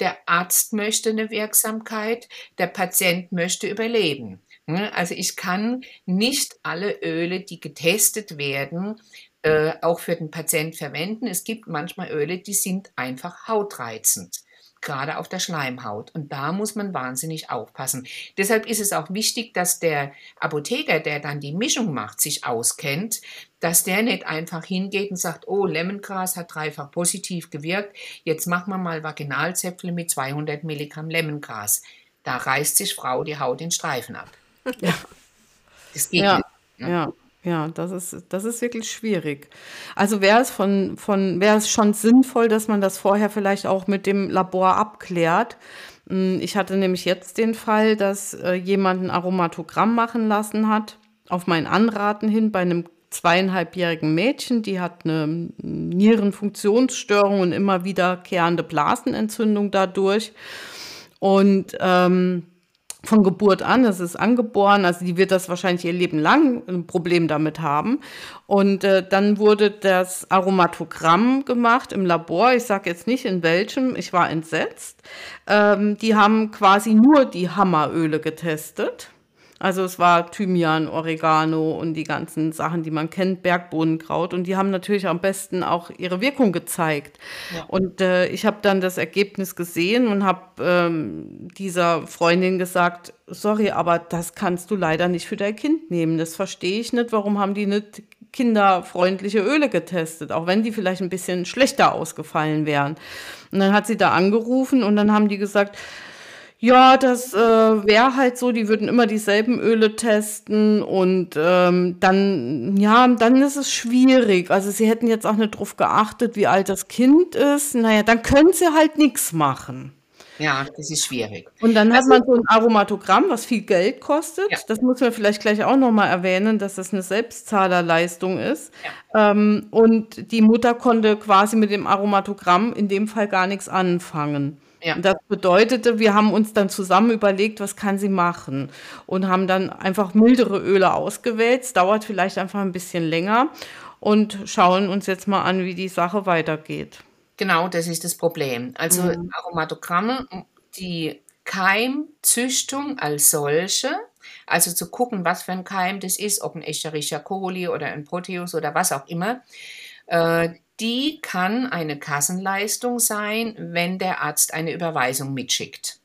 der Arzt möchte eine Wirksamkeit, der Patient möchte überleben. Hm? Also ich kann nicht alle Öle, die getestet werden, äh, auch für den Patient verwenden. Es gibt manchmal Öle, die sind einfach hautreizend, gerade auf der Schleimhaut. Und da muss man wahnsinnig aufpassen. Deshalb ist es auch wichtig, dass der Apotheker, der dann die Mischung macht, sich auskennt, dass der nicht einfach hingeht und sagt, oh, Lemongras hat dreifach positiv gewirkt, jetzt machen wir mal Vaginalzäpfle mit 200 Milligramm Lemongras. Da reißt sich Frau die Haut in Streifen ab. Ja. Das geht ja. nicht. Ne? Ja. Ja, das ist, das ist wirklich schwierig. Also wäre es von, von, wäre es schon sinnvoll, dass man das vorher vielleicht auch mit dem Labor abklärt, Hm, ich hatte nämlich jetzt den Fall, dass äh, jemand ein Aromatogramm machen lassen hat, auf mein Anraten hin bei einem zweieinhalbjährigen Mädchen, die hat eine Nierenfunktionsstörung und immer wiederkehrende Blasenentzündung dadurch. Und ähm, von Geburt an, das ist angeboren, also die wird das wahrscheinlich ihr Leben lang ein Problem damit haben. Und äh, dann wurde das Aromatogramm gemacht im Labor, ich sage jetzt nicht in welchem, ich war entsetzt. Ähm, die haben quasi nur die Hammeröle getestet also es war Thymian, Oregano und die ganzen Sachen, die man kennt, Bergbohnenkraut. Und die haben natürlich am besten auch ihre Wirkung gezeigt. Ja. Und äh, ich habe dann das Ergebnis gesehen und habe ähm, dieser Freundin gesagt, sorry, aber das kannst du leider nicht für dein Kind nehmen. Das verstehe ich nicht. Warum haben die nicht kinderfreundliche Öle getestet, auch wenn die vielleicht ein bisschen schlechter ausgefallen wären. Und dann hat sie da angerufen und dann haben die gesagt, ja, das äh, wäre halt so, die würden immer dieselben Öle testen und ähm, dann, ja, dann ist es schwierig. Also sie hätten jetzt auch nicht drauf geachtet, wie alt das Kind ist. Naja, dann können sie halt nichts machen. Ja, das ist schwierig. Und dann also, hat man so ein Aromatogramm, was viel Geld kostet. Ja. Das muss man vielleicht gleich auch nochmal erwähnen, dass das eine Selbstzahlerleistung ist. Ja. Ähm, und die Mutter konnte quasi mit dem Aromatogramm in dem Fall gar nichts anfangen. Ja. Das bedeutete, wir haben uns dann zusammen überlegt, was kann sie machen und haben dann einfach mildere Öle ausgewählt. Es dauert vielleicht einfach ein bisschen länger und schauen uns jetzt mal an, wie die Sache weitergeht. Genau, das ist das Problem. Also mhm. Aromatogramme, die Keimzüchtung als solche, also zu gucken, was für ein Keim das ist, ob ein Escherichia coli oder ein Proteus oder was auch immer, äh, die kann eine Kassenleistung sein, wenn der Arzt eine Überweisung mitschickt.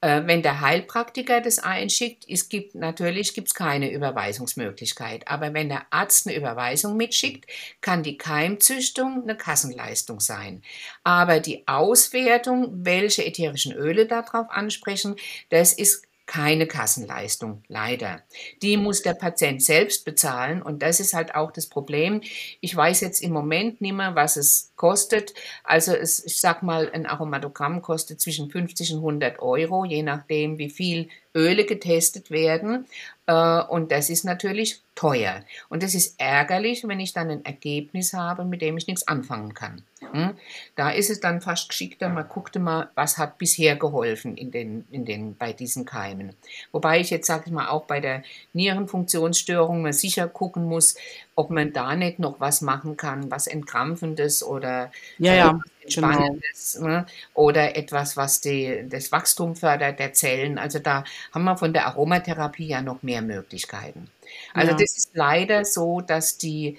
Äh, wenn der Heilpraktiker das einschickt, es gibt natürlich gibt's keine Überweisungsmöglichkeit. Aber wenn der Arzt eine Überweisung mitschickt, kann die Keimzüchtung eine Kassenleistung sein. Aber die Auswertung, welche ätherischen Öle darauf ansprechen, das ist keine Kassenleistung, leider. Die muss der Patient selbst bezahlen und das ist halt auch das Problem. Ich weiß jetzt im Moment nicht mehr, was es kostet. Also es, ich sag mal, ein Aromatogramm kostet zwischen 50 und 100 Euro, je nachdem, wie viel Öle getestet werden. Äh, und das ist natürlich teuer. Und das ist ärgerlich, wenn ich dann ein Ergebnis habe, mit dem ich nichts anfangen kann. Hm? Da ist es dann fast geschickter, man guckte mal, was hat bisher geholfen in den, in den, bei diesen Keimen. Wobei ich jetzt, sage ich mal, auch bei der Nierenfunktionsstörung mal sicher gucken muss, ob man da nicht noch was machen kann, was Entkrampfendes oder ja, ja. Entspannendes genau. ne? oder etwas, was die, das Wachstum fördert der Zellen. Also da haben wir von der Aromatherapie ja noch mehr Möglichkeiten. Also ja. das ist leider so, dass die,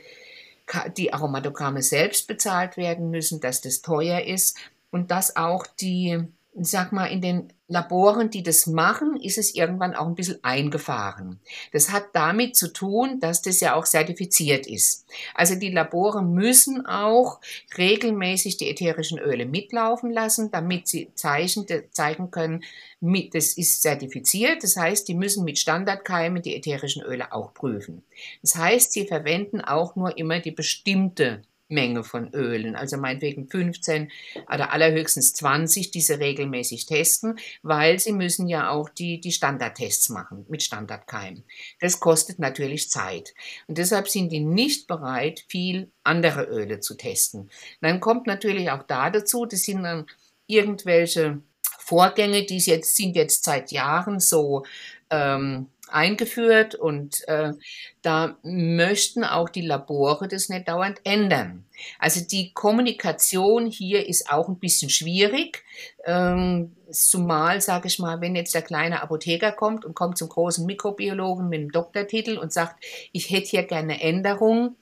die Aromatogramme selbst bezahlt werden müssen, dass das teuer ist und dass auch die sag mal, in den Laboren, die das machen, ist es irgendwann auch ein bisschen eingefahren. Das hat damit zu tun, dass das ja auch zertifiziert ist. Also die Labore müssen auch regelmäßig die ätherischen Öle mitlaufen lassen, damit sie Zeichen zeigen können, das ist zertifiziert. Das heißt, die müssen mit Standardkeimen die ätherischen Öle auch prüfen. Das heißt, sie verwenden auch nur immer die bestimmte Menge von Ölen, also meinetwegen 15 oder allerhöchstens 20, die sie regelmäßig testen, weil sie müssen ja auch die, die Standardtests machen mit Standardkeim. Das kostet natürlich Zeit. Und deshalb sind die nicht bereit, viel andere Öle zu testen. Dann kommt natürlich auch da dazu, das sind dann irgendwelche Vorgänge, die jetzt, sind jetzt seit Jahren so ähm, eingeführt und äh, da möchten auch die Labore das nicht dauernd ändern. Also die Kommunikation hier ist auch ein bisschen schwierig, ähm, zumal, sage ich mal, wenn jetzt der kleine Apotheker kommt und kommt zum großen Mikrobiologen mit dem Doktortitel und sagt, ich hätte hier gerne Änderung,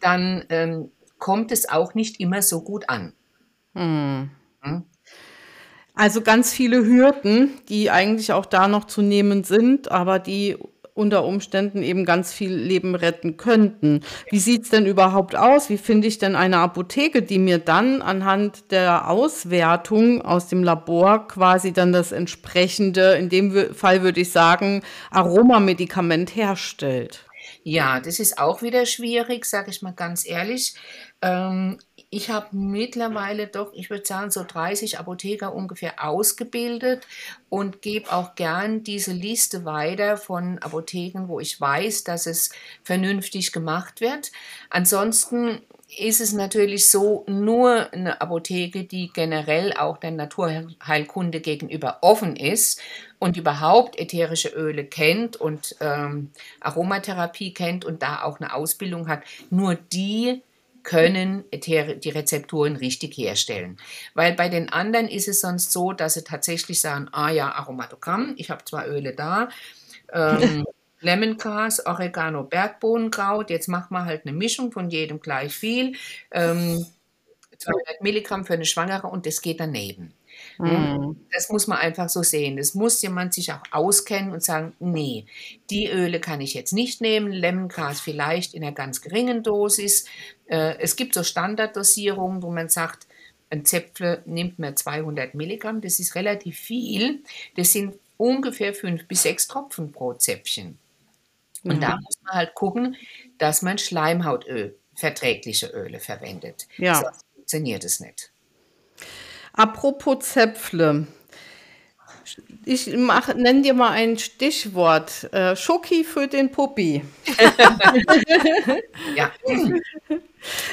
dann ähm, kommt es auch nicht immer so gut an. Hm. Hm? Also ganz viele Hürden, die eigentlich auch da noch zu nehmen sind, aber die unter Umständen eben ganz viel Leben retten könnten. Wie sieht's denn überhaupt aus? Wie finde ich denn eine Apotheke, die mir dann anhand der Auswertung aus dem Labor quasi dann das entsprechende, in dem Fall würde ich sagen, Aromamedikament herstellt? Ja, das ist auch wieder schwierig, sage ich mal ganz ehrlich. Ähm, ich habe mittlerweile doch, ich würde sagen, so 30 Apotheker ungefähr ausgebildet und gebe auch gern diese Liste weiter von Apotheken, wo ich weiß, dass es vernünftig gemacht wird. Ansonsten ist es natürlich so, nur eine Apotheke, die generell auch der Naturheilkunde gegenüber offen ist und überhaupt ätherische Öle kennt und ähm, Aromatherapie kennt und da auch eine Ausbildung hat, nur die können die Rezepturen richtig herstellen. Weil bei den anderen ist es sonst so, dass sie tatsächlich sagen, ah ja, Aromatogramm, ich habe zwar Öle da, ähm, *laughs* Lemongras, Oregano, Bergbohnenkraut, jetzt macht man halt eine Mischung von jedem gleich viel, ähm, 200 Milligramm für eine Schwangere und das geht daneben. Mhm. Das muss man einfach so sehen. Das muss jemand sich auch auskennen und sagen, nee, die Öle kann ich jetzt nicht nehmen, Lemongras vielleicht in einer ganz geringen Dosis. Äh, es gibt so Standarddosierungen, wo man sagt, ein Zäpfle nimmt man 200 Milligramm, das ist relativ viel. Das sind ungefähr fünf bis sechs Tropfen pro Zäpfchen. Und mhm. da muss man halt gucken, dass man Schleimhautöl, verträgliche Öle verwendet. Ja. Sonst funktioniert es nicht. Apropos Zäpfle. Ich nenne dir mal ein Stichwort. Äh, Schoki für den Puppi. *laughs* ja. *laughs*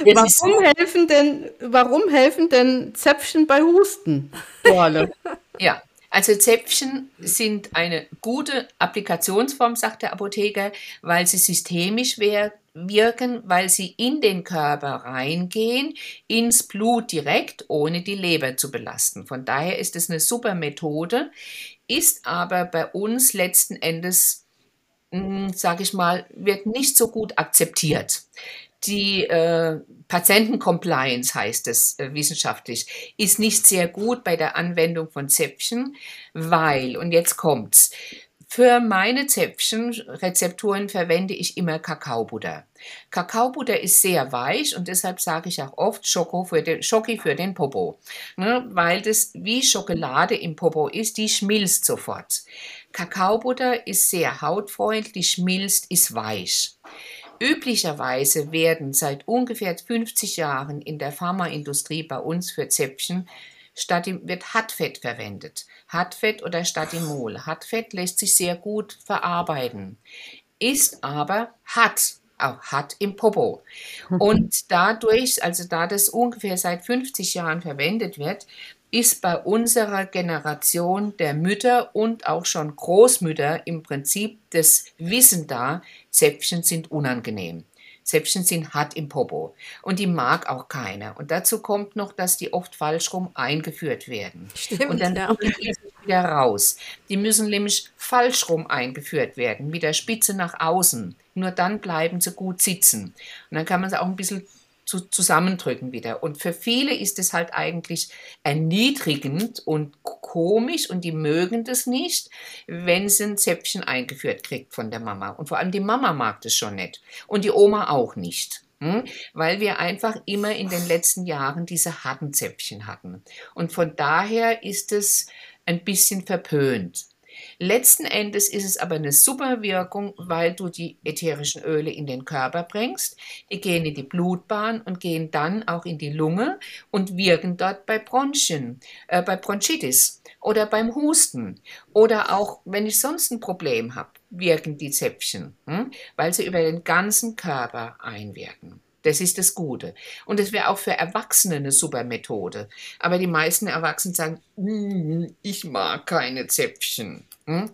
Warum helfen, denn, warum helfen denn Zäpfchen bei Husten, Dorle? *laughs* Ja, also Zäpfchen sind eine gute Applikationsform, sagt der Apotheker, weil sie systemisch wirken, weil sie in den Körper reingehen, ins Blut direkt, ohne die Leber zu belasten. Von daher ist es eine super Methode, ist aber bei uns letzten Endes, hm, sage ich mal, wird nicht so gut akzeptiert die äh, Patientencompliance heißt es äh, wissenschaftlich, ist nicht sehr gut bei der Anwendung von Zäpfchen, weil, und jetzt kommt's, für meine Zäpfchen-Rezepturen verwende ich immer Kakaobutter. Kakaobutter ist sehr weich und deshalb sage ich auch oft Schoko für den, Schoki für den Popo. Ne, weil das wie Schokolade im Popo ist, die schmilzt sofort. Kakaobutter ist sehr hautfreundlich, schmilzt, ist weich. Üblicherweise werden seit ungefähr 50 Jahren in der Pharmaindustrie bei uns für Zäpfchen Statim wird Hartfett verwendet. Hartfett oder Statimol. Hartfett lässt sich sehr gut verarbeiten, ist aber hart, auch hart im Popo. Und dadurch, also da das ungefähr seit 50 Jahren verwendet wird, ist bei unserer Generation der Mütter und auch schon Großmütter im Prinzip das Wissen da, Zäpfchen sind unangenehm. Zäpfchen sind hart im Popo und die mag auch keiner. Und dazu kommt noch, dass die oft falsch rum eingeführt werden. Stimmt, und dann ja. wieder raus. Die müssen nämlich falsch rum eingeführt werden, mit der Spitze nach außen. Nur dann bleiben sie gut sitzen. Und dann kann man sie auch ein bisschen zu, zusammendrücken wieder. Und für viele ist es halt eigentlich erniedrigend und komisch und die mögen das nicht, wenn sie ein Zäpfchen eingeführt kriegt von der Mama. Und vor allem die Mama mag das schon nicht und die Oma auch nicht. Hm? Weil wir einfach immer in den letzten Jahren diese harten Zäpfchen hatten. Und von daher ist es ein bisschen verpönt. Letzten Endes ist es aber eine super Wirkung, weil du die ätherischen Öle in den Körper bringst. Die gehen in die Blutbahn und gehen dann auch in die Lunge und wirken dort bei Bronchien, äh, bei Bronchitis oder beim Husten oder auch wenn ich sonst ein Problem habe, wirken die Zäpfchen, hm? weil sie über den ganzen Körper einwirken. Das ist das Gute. Und es wäre auch für Erwachsene eine super Methode. Aber die meisten Erwachsenen sagen, mm, ich mag keine Zäpfchen. Hm?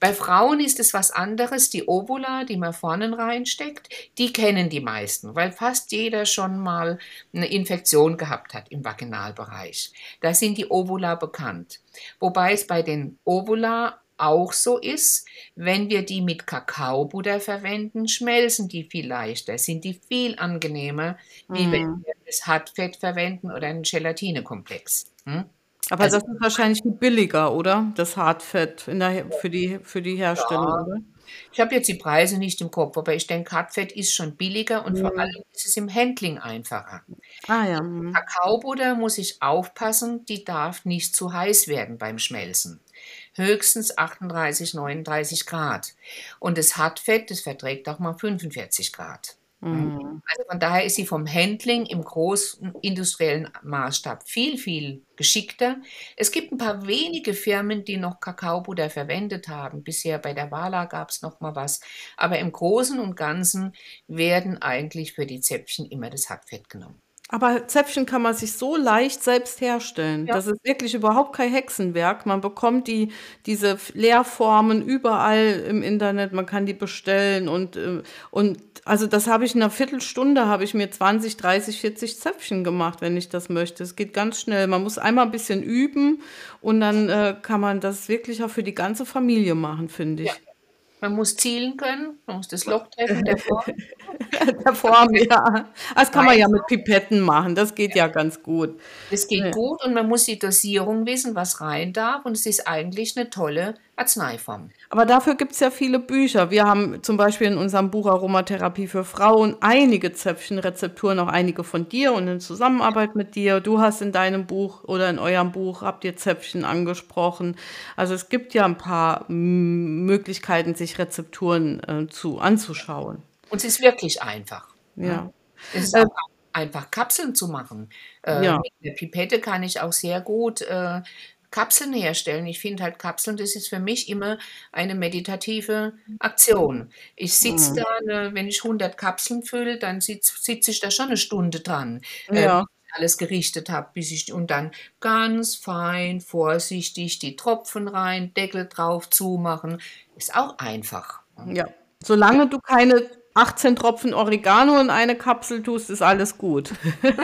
Bei Frauen ist es was anderes. Die Ovula, die man vorne reinsteckt, die kennen die meisten, weil fast jeder schon mal eine Infektion gehabt hat im Vaginalbereich. Da sind die Ovula bekannt. Wobei es bei den Ovula auch so ist, wenn wir die mit Kakaobutter verwenden, schmelzen die viel leichter, sind die viel angenehmer, wie mm. wenn mhm. wir das Hartfett verwenden oder einen Gelatinekomplex. Hm? Aber also, das ist wahrscheinlich billiger, oder? Das Hartfett in der, für, die, für die Herstellung, ja. oder? Ich habe jetzt die Preise nicht im Kopf, aber ich denke, Hartfett ist schon billiger und mhm. vor allem ist es im Handling einfacher. Ah ja. Mhm. Kakaobutter muss ich aufpassen, die darf nicht zu heiß werden beim Schmelzen höchstens 38, 39 Grad. Und das Hartfett, das verträgt auch mal 45 Grad. Mhm. Also von daher ist sie vom Handling im großen industriellen Maßstab viel, viel geschickter. Es gibt ein paar wenige Firmen, die noch Kakaobutter verwendet haben. Bisher bei der Wala gab es noch mal was. Aber im Großen und Ganzen werden eigentlich für die Zäpfchen immer das Hackfett genommen. Aber Zäpfchen kann man sich so leicht selbst herstellen. Ja. Das ist wirklich überhaupt kein Hexenwerk. Man bekommt die, diese Leerformen überall im Internet. Man kann die bestellen und, äh, und also das habe ich in einer Viertelstunde, habe ich mir 20, 30, 40 Zäpfchen gemacht, wenn ich das möchte. Es geht ganz schnell. Man muss einmal ein bisschen üben und dann äh, kann man das wirklich auch für die ganze Familie machen, finde ich. Ja. Man muss zielen können, man muss das Loch treffen, der Form. Der Form, ja. Das kann man ja mit Pipetten machen. Das geht ja ganz gut. Das geht Ja. gut und man muss die Dosierung wissen, was rein darf. Und es ist eigentlich eine tolle Arzneiform. Aber dafür gibt es ja viele Bücher. Wir haben zum Beispiel in unserem Buch Aromatherapie für Frauen einige Zäpfchenrezepturen, auch einige von dir und in Zusammenarbeit mit dir. Du hast in deinem Buch oder in eurem Buch, habt ihr Zäpfchen angesprochen. Also es gibt ja ein paar Möglichkeiten, sich Rezepturen äh, zu, anzuschauen. Und es ist wirklich einfach. Ja. Es ist auch einfach, Kapseln zu machen. Äh, Ja. Mit der Pipette kann ich auch sehr gut äh, Kapseln herstellen. Ich finde halt Kapseln, das ist für mich immer eine meditative Aktion. Ich sitze Mhm. da, ne, wenn ich 100 Kapseln fülle, dann sitze sitz ich da schon eine Stunde dran. äh, Ja. bis ich alles gerichtet habe, bis ich und dann ganz fein, vorsichtig die Tropfen rein, Deckel drauf zumachen. Ist auch einfach. Ja. Solange du keine 18 Tropfen Oregano in eine Kapsel tust, ist alles gut. *laughs*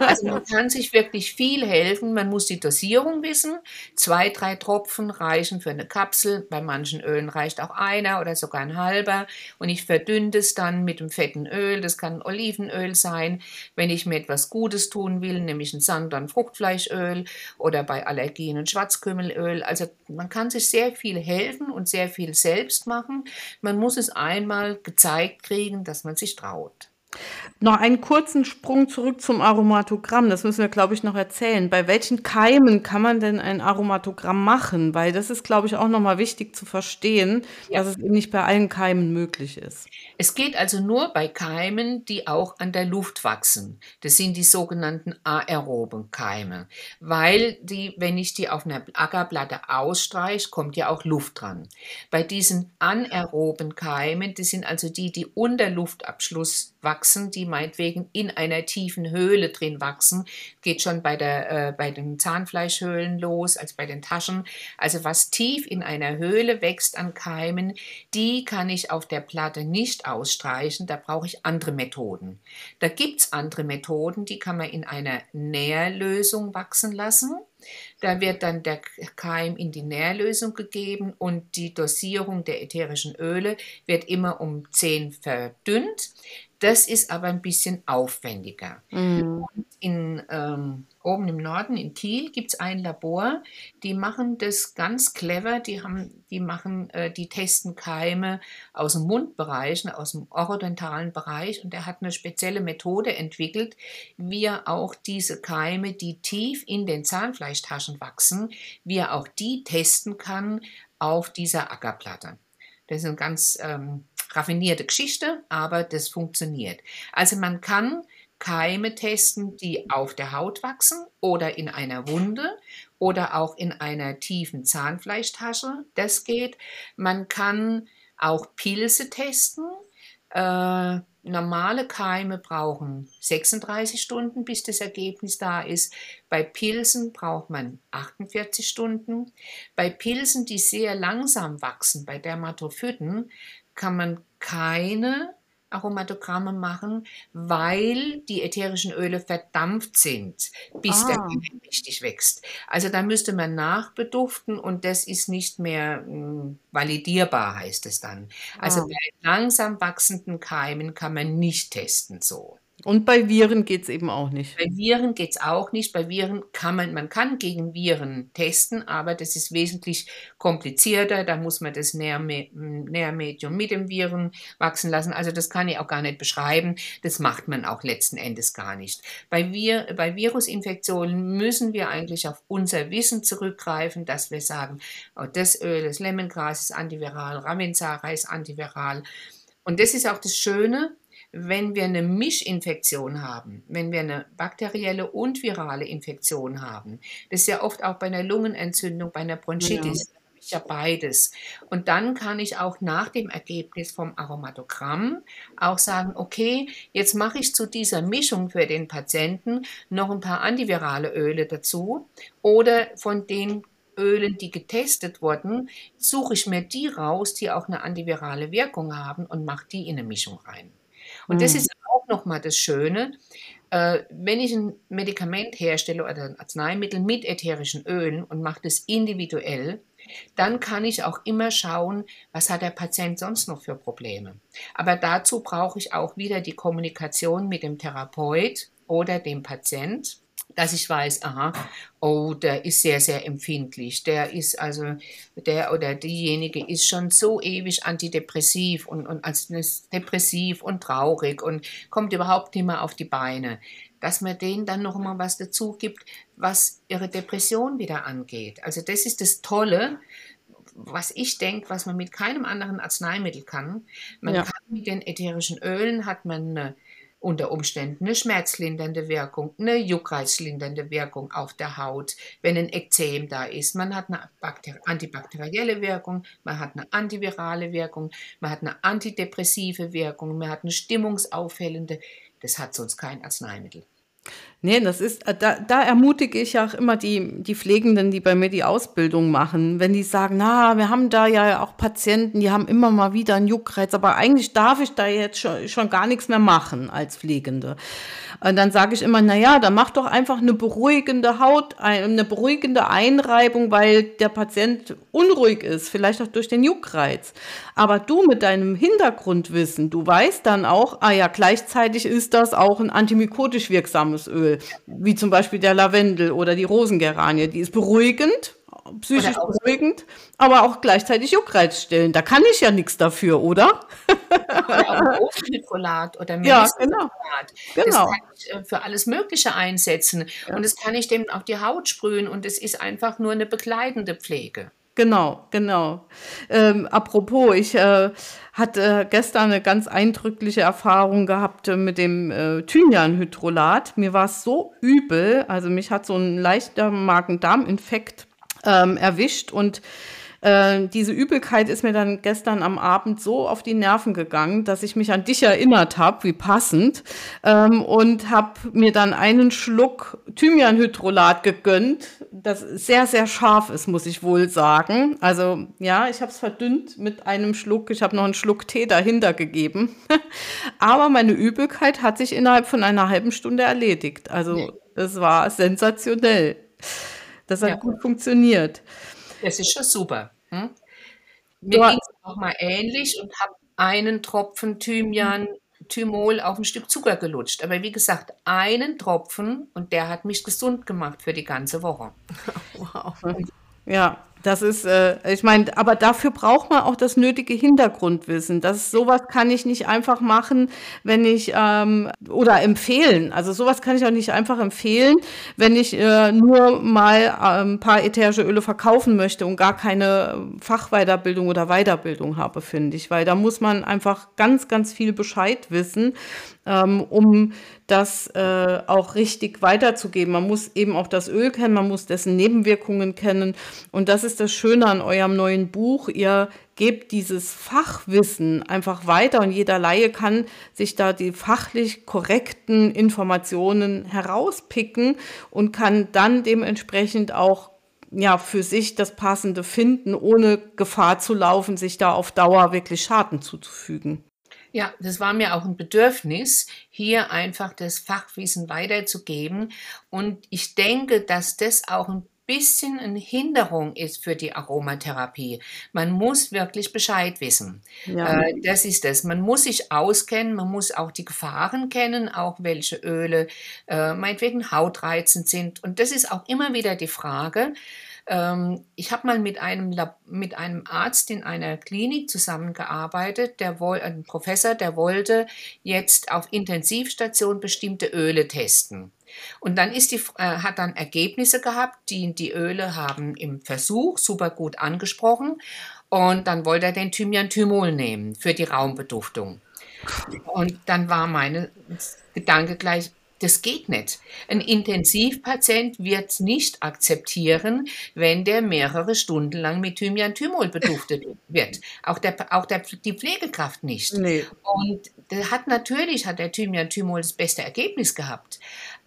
Also man kann sich wirklich viel helfen. Man muss die Dosierung wissen. Zwei, drei Tropfen reichen für eine Kapsel. Bei manchen Ölen reicht auch einer oder sogar ein halber. Und ich verdünne das dann mit dem fetten Öl. Das kann Olivenöl sein. Wenn ich mir etwas Gutes tun will, nämlich ein Sand- und Fruchtfleischöl oder bei Allergien ein Schwarzkümmelöl. Also man kann sich sehr viel helfen und sehr viel selbst machen. Man muss es einmal gezeigt kriegen, dass man sich traut. Noch einen kurzen Sprung zurück zum Aromatogramm. Das müssen wir, glaube ich, noch erzählen. Bei welchen Keimen kann man denn ein Aromatogramm machen? Weil das ist, glaube ich, auch nochmal wichtig zu verstehen, Ja. dass es eben nicht bei allen Keimen möglich ist. Es geht also nur bei Keimen, die auch an der Luft wachsen. Das sind die sogenannten aeroben Keime, weil die, wenn ich die auf einer Ackerplatte ausstreiche, kommt ja auch Luft dran. Bei diesen anaeroben Keimen, das sind also die, die unter Luftabschluss wachsen, die meinetwegen in einer tiefen Höhle drin wachsen, geht schon bei, der, äh, bei den Zahnfleischhöhlen los, als bei den Taschen. Also was tief in einer Höhle wächst an Keimen, die kann ich auf der Platte nicht ausstreichen, da brauche ich andere Methoden. Da gibt es andere Methoden, die kann man in einer Nährlösung wachsen lassen. Da wird dann der Keim in die Nährlösung gegeben und die Dosierung der ätherischen Öle wird immer um 10 verdünnt. Das ist aber ein bisschen aufwendiger. In, ähm, oben im Norden in Kiel gibt es ein Labor, die machen das ganz clever. Die, haben, die, machen, äh, die testen Keime aus dem Mundbereich, ne, aus dem orodontalen Bereich. Und er hat eine spezielle Methode entwickelt, wie er auch diese Keime, die tief in den Zahnfleischtaschen wachsen, wie er auch die testen kann auf dieser Ackerplatte. Das ist eine ganz ähm, raffinierte Geschichte, aber das funktioniert. Also man kann Keime testen, die auf der Haut wachsen oder in einer Wunde oder auch in einer tiefen Zahnfleischtasche. Das geht. Man kann auch Pilze testen. Äh, normale Keime brauchen 36 Stunden, bis das Ergebnis da ist. Bei Pilzen braucht man 48 Stunden. Bei Pilzen, die sehr langsam wachsen, bei Dermatophyten, kann man keine Aromatogramme machen, weil die ätherischen Öle verdampft sind, bis der Ah. Keim richtig wächst. Also da müsste man nachbeduften und das ist nicht mehr mh, validierbar, heißt es dann. Also Ah. bei langsam wachsenden Keimen kann man nicht testen so. Und bei Viren geht es eben auch nicht. Bei Viren geht es auch nicht. Bei Viren kann man, man kann gegen Viren testen, aber das ist wesentlich komplizierter. Da muss man das Nährme Nährmedium mit dem Viren wachsen lassen. Also das kann ich auch gar nicht beschreiben. Das macht man auch letzten Endes gar nicht. Bei, Vir bei Virusinfektionen müssen wir eigentlich auf unser Wissen zurückgreifen, dass wir sagen, oh, das Öl, das Lemongras ist antiviral, Ravensara ist antiviral. Und das ist auch das Schöne, wenn wir eine Mischinfektion haben, wenn wir eine bakterielle und virale Infektion haben, das ist ja oft auch bei einer Lungenentzündung, bei einer Bronchitis, ja ja beides. Und dann kann ich auch nach dem Ergebnis vom Aromatogramm auch sagen, okay, jetzt mache ich zu dieser Mischung für den Patienten noch ein paar antivirale Öle dazu oder von den Ölen, die getestet wurden, suche ich mir die raus, die auch eine antivirale Wirkung haben und mache die in eine Mischung rein. Und mhm. das ist auch nochmal das Schöne, äh, wenn ich ein Medikament herstelle oder ein Arzneimittel mit ätherischen Ölen und mache das individuell, dann kann ich auch immer schauen, was hat der Patient sonst noch für Probleme. Aber dazu brauche ich auch wieder die Kommunikation mit dem Therapeut oder dem Patient dass ich weiß, aha, oh, der ist sehr, sehr empfindlich. Der ist also, der oder diejenige ist schon so ewig antidepressiv und, und also depressiv und traurig und kommt überhaupt nicht mehr auf die Beine. Dass man denen dann noch mal was dazu gibt, was ihre Depression wieder angeht. Also das ist das Tolle, was ich denke, was man mit keinem anderen Arzneimittel kann. Man ja. kann mit den ätherischen Ölen hat man eine unter Umständen eine schmerzlindernde Wirkung, eine juckreizlindernde Wirkung auf der Haut, wenn ein Ekzem da ist. Man hat eine antibakterielle Wirkung, man hat eine antivirale Wirkung, man hat eine antidepressive Wirkung, man hat eine stimmungsaufhellende. Das hat sonst kein Arzneimittel. Nee, das ist, äh, da, da ermutige ich auch immer die, die Pflegenden, die bei mir die Ausbildung machen, wenn die sagen, na, wir haben da ja auch Patienten, die haben immer mal wieder einen Juckreiz, aber eigentlich darf ich da jetzt schon, schon gar nichts mehr machen als Pflegende. Und dann sage ich immer, na ja, dann mach doch einfach eine beruhigende Haut, eine beruhigende Einreibung, weil der Patient unruhig ist, vielleicht auch durch den Juckreiz. Aber du mit deinem Hintergrundwissen, du weißt dann auch, ah ja, gleichzeitig ist das auch ein antimykotisch wirksames Öl, wie zum Beispiel der Lavendel oder die Rosengeranie. Die ist beruhigend, psychisch beruhigend, aber auch gleichzeitig Juckreiz stellen. Da kann ich ja nichts dafür, oder? Oder auch Rosenhydrolat oder ja, genau. genau. Das kann ich äh, für alles Mögliche einsetzen. Ja. Und das kann ich dem auf die Haut sprühen und es ist einfach nur eine begleitende Pflege. Genau, genau. Ähm, apropos, ich äh, hatte gestern eine ganz eindrückliche Erfahrung gehabt äh, mit dem äh, Thymianhydrolat. Mir war es so übel, also mich hat so ein leichter Magen-Darm-Infekt ähm, erwischt und äh, diese Übelkeit ist mir dann gestern am Abend so auf die Nerven gegangen, dass ich mich an dich erinnert habe, wie passend, ähm, und habe mir dann einen Schluck Thymianhydrolat gegönnt, das sehr, sehr scharf ist, muss ich wohl sagen. Also ja, ich habe es verdünnt mit einem Schluck. Ich habe noch einen Schluck Tee dahinter gegeben. *laughs* Aber meine Übelkeit hat sich innerhalb von einer halben Stunde erledigt. Also das war sensationell. Das hat ja. gut funktioniert. Das ist schon super. Hm? Mir ging es auch mal ähnlich und habe einen Tropfen Thymian, Thymol auf ein Stück Zucker gelutscht. Aber wie gesagt, einen Tropfen und der hat mich gesund gemacht für die ganze Woche. *laughs* Wow. Ja, das ist, äh, ich meine, aber dafür braucht man auch das nötige Hintergrundwissen. Das sowas kann ich nicht einfach machen, wenn ich ähm, oder empfehlen. Also sowas kann ich auch nicht einfach empfehlen, wenn ich äh, nur mal äh, ein paar ätherische Öle verkaufen möchte und gar keine Fachweiterbildung oder Weiterbildung habe, finde ich, weil da muss man einfach ganz, ganz viel Bescheid wissen ähm, um das äh, auch richtig weiterzugeben. Man muss eben auch das Öl kennen, man muss dessen Nebenwirkungen kennen. Und das ist das Schöne an eurem neuen Buch. Ihr gebt dieses Fachwissen einfach weiter und jeder Laie kann sich da die fachlich korrekten Informationen herauspicken und kann dann dementsprechend auch ja, für sich das Passende finden, ohne Gefahr zu laufen, sich da auf Dauer wirklich Schaden zuzufügen. Ja, das war mir auch ein Bedürfnis, hier einfach das Fachwissen weiterzugeben. Und ich denke, dass das auch ein bisschen eine Hinderung ist für die Aromatherapie. Man muss wirklich Bescheid wissen. Ja. Äh, das ist es. Man muss sich auskennen, man muss auch die Gefahren kennen, auch welche Öle äh, meinetwegen hautreizend sind. Und das ist auch immer wieder die Frage, ich habe mal mit einem, mit einem Arzt in einer Klinik zusammengearbeitet, der wohl, ein Professor, der wollte jetzt auf Intensivstation bestimmte Öle testen. Und dann ist die, äh, hat dann Ergebnisse gehabt, die die Öle haben im Versuch super gut angesprochen. Und dann wollte er den Thymian-Thymol nehmen für die Raumbeduftung. Und dann war meine Gedanke gleich, das geht nicht. Ein Intensivpatient wird nicht akzeptieren, wenn der mehrere Stunden lang mit Thymian-Thymol beduftet *laughs* wird. Auch, der, auch der, die Pflegekraft nicht. Nee. Und der hat natürlich, hat der Thymian-Thymol das beste Ergebnis gehabt.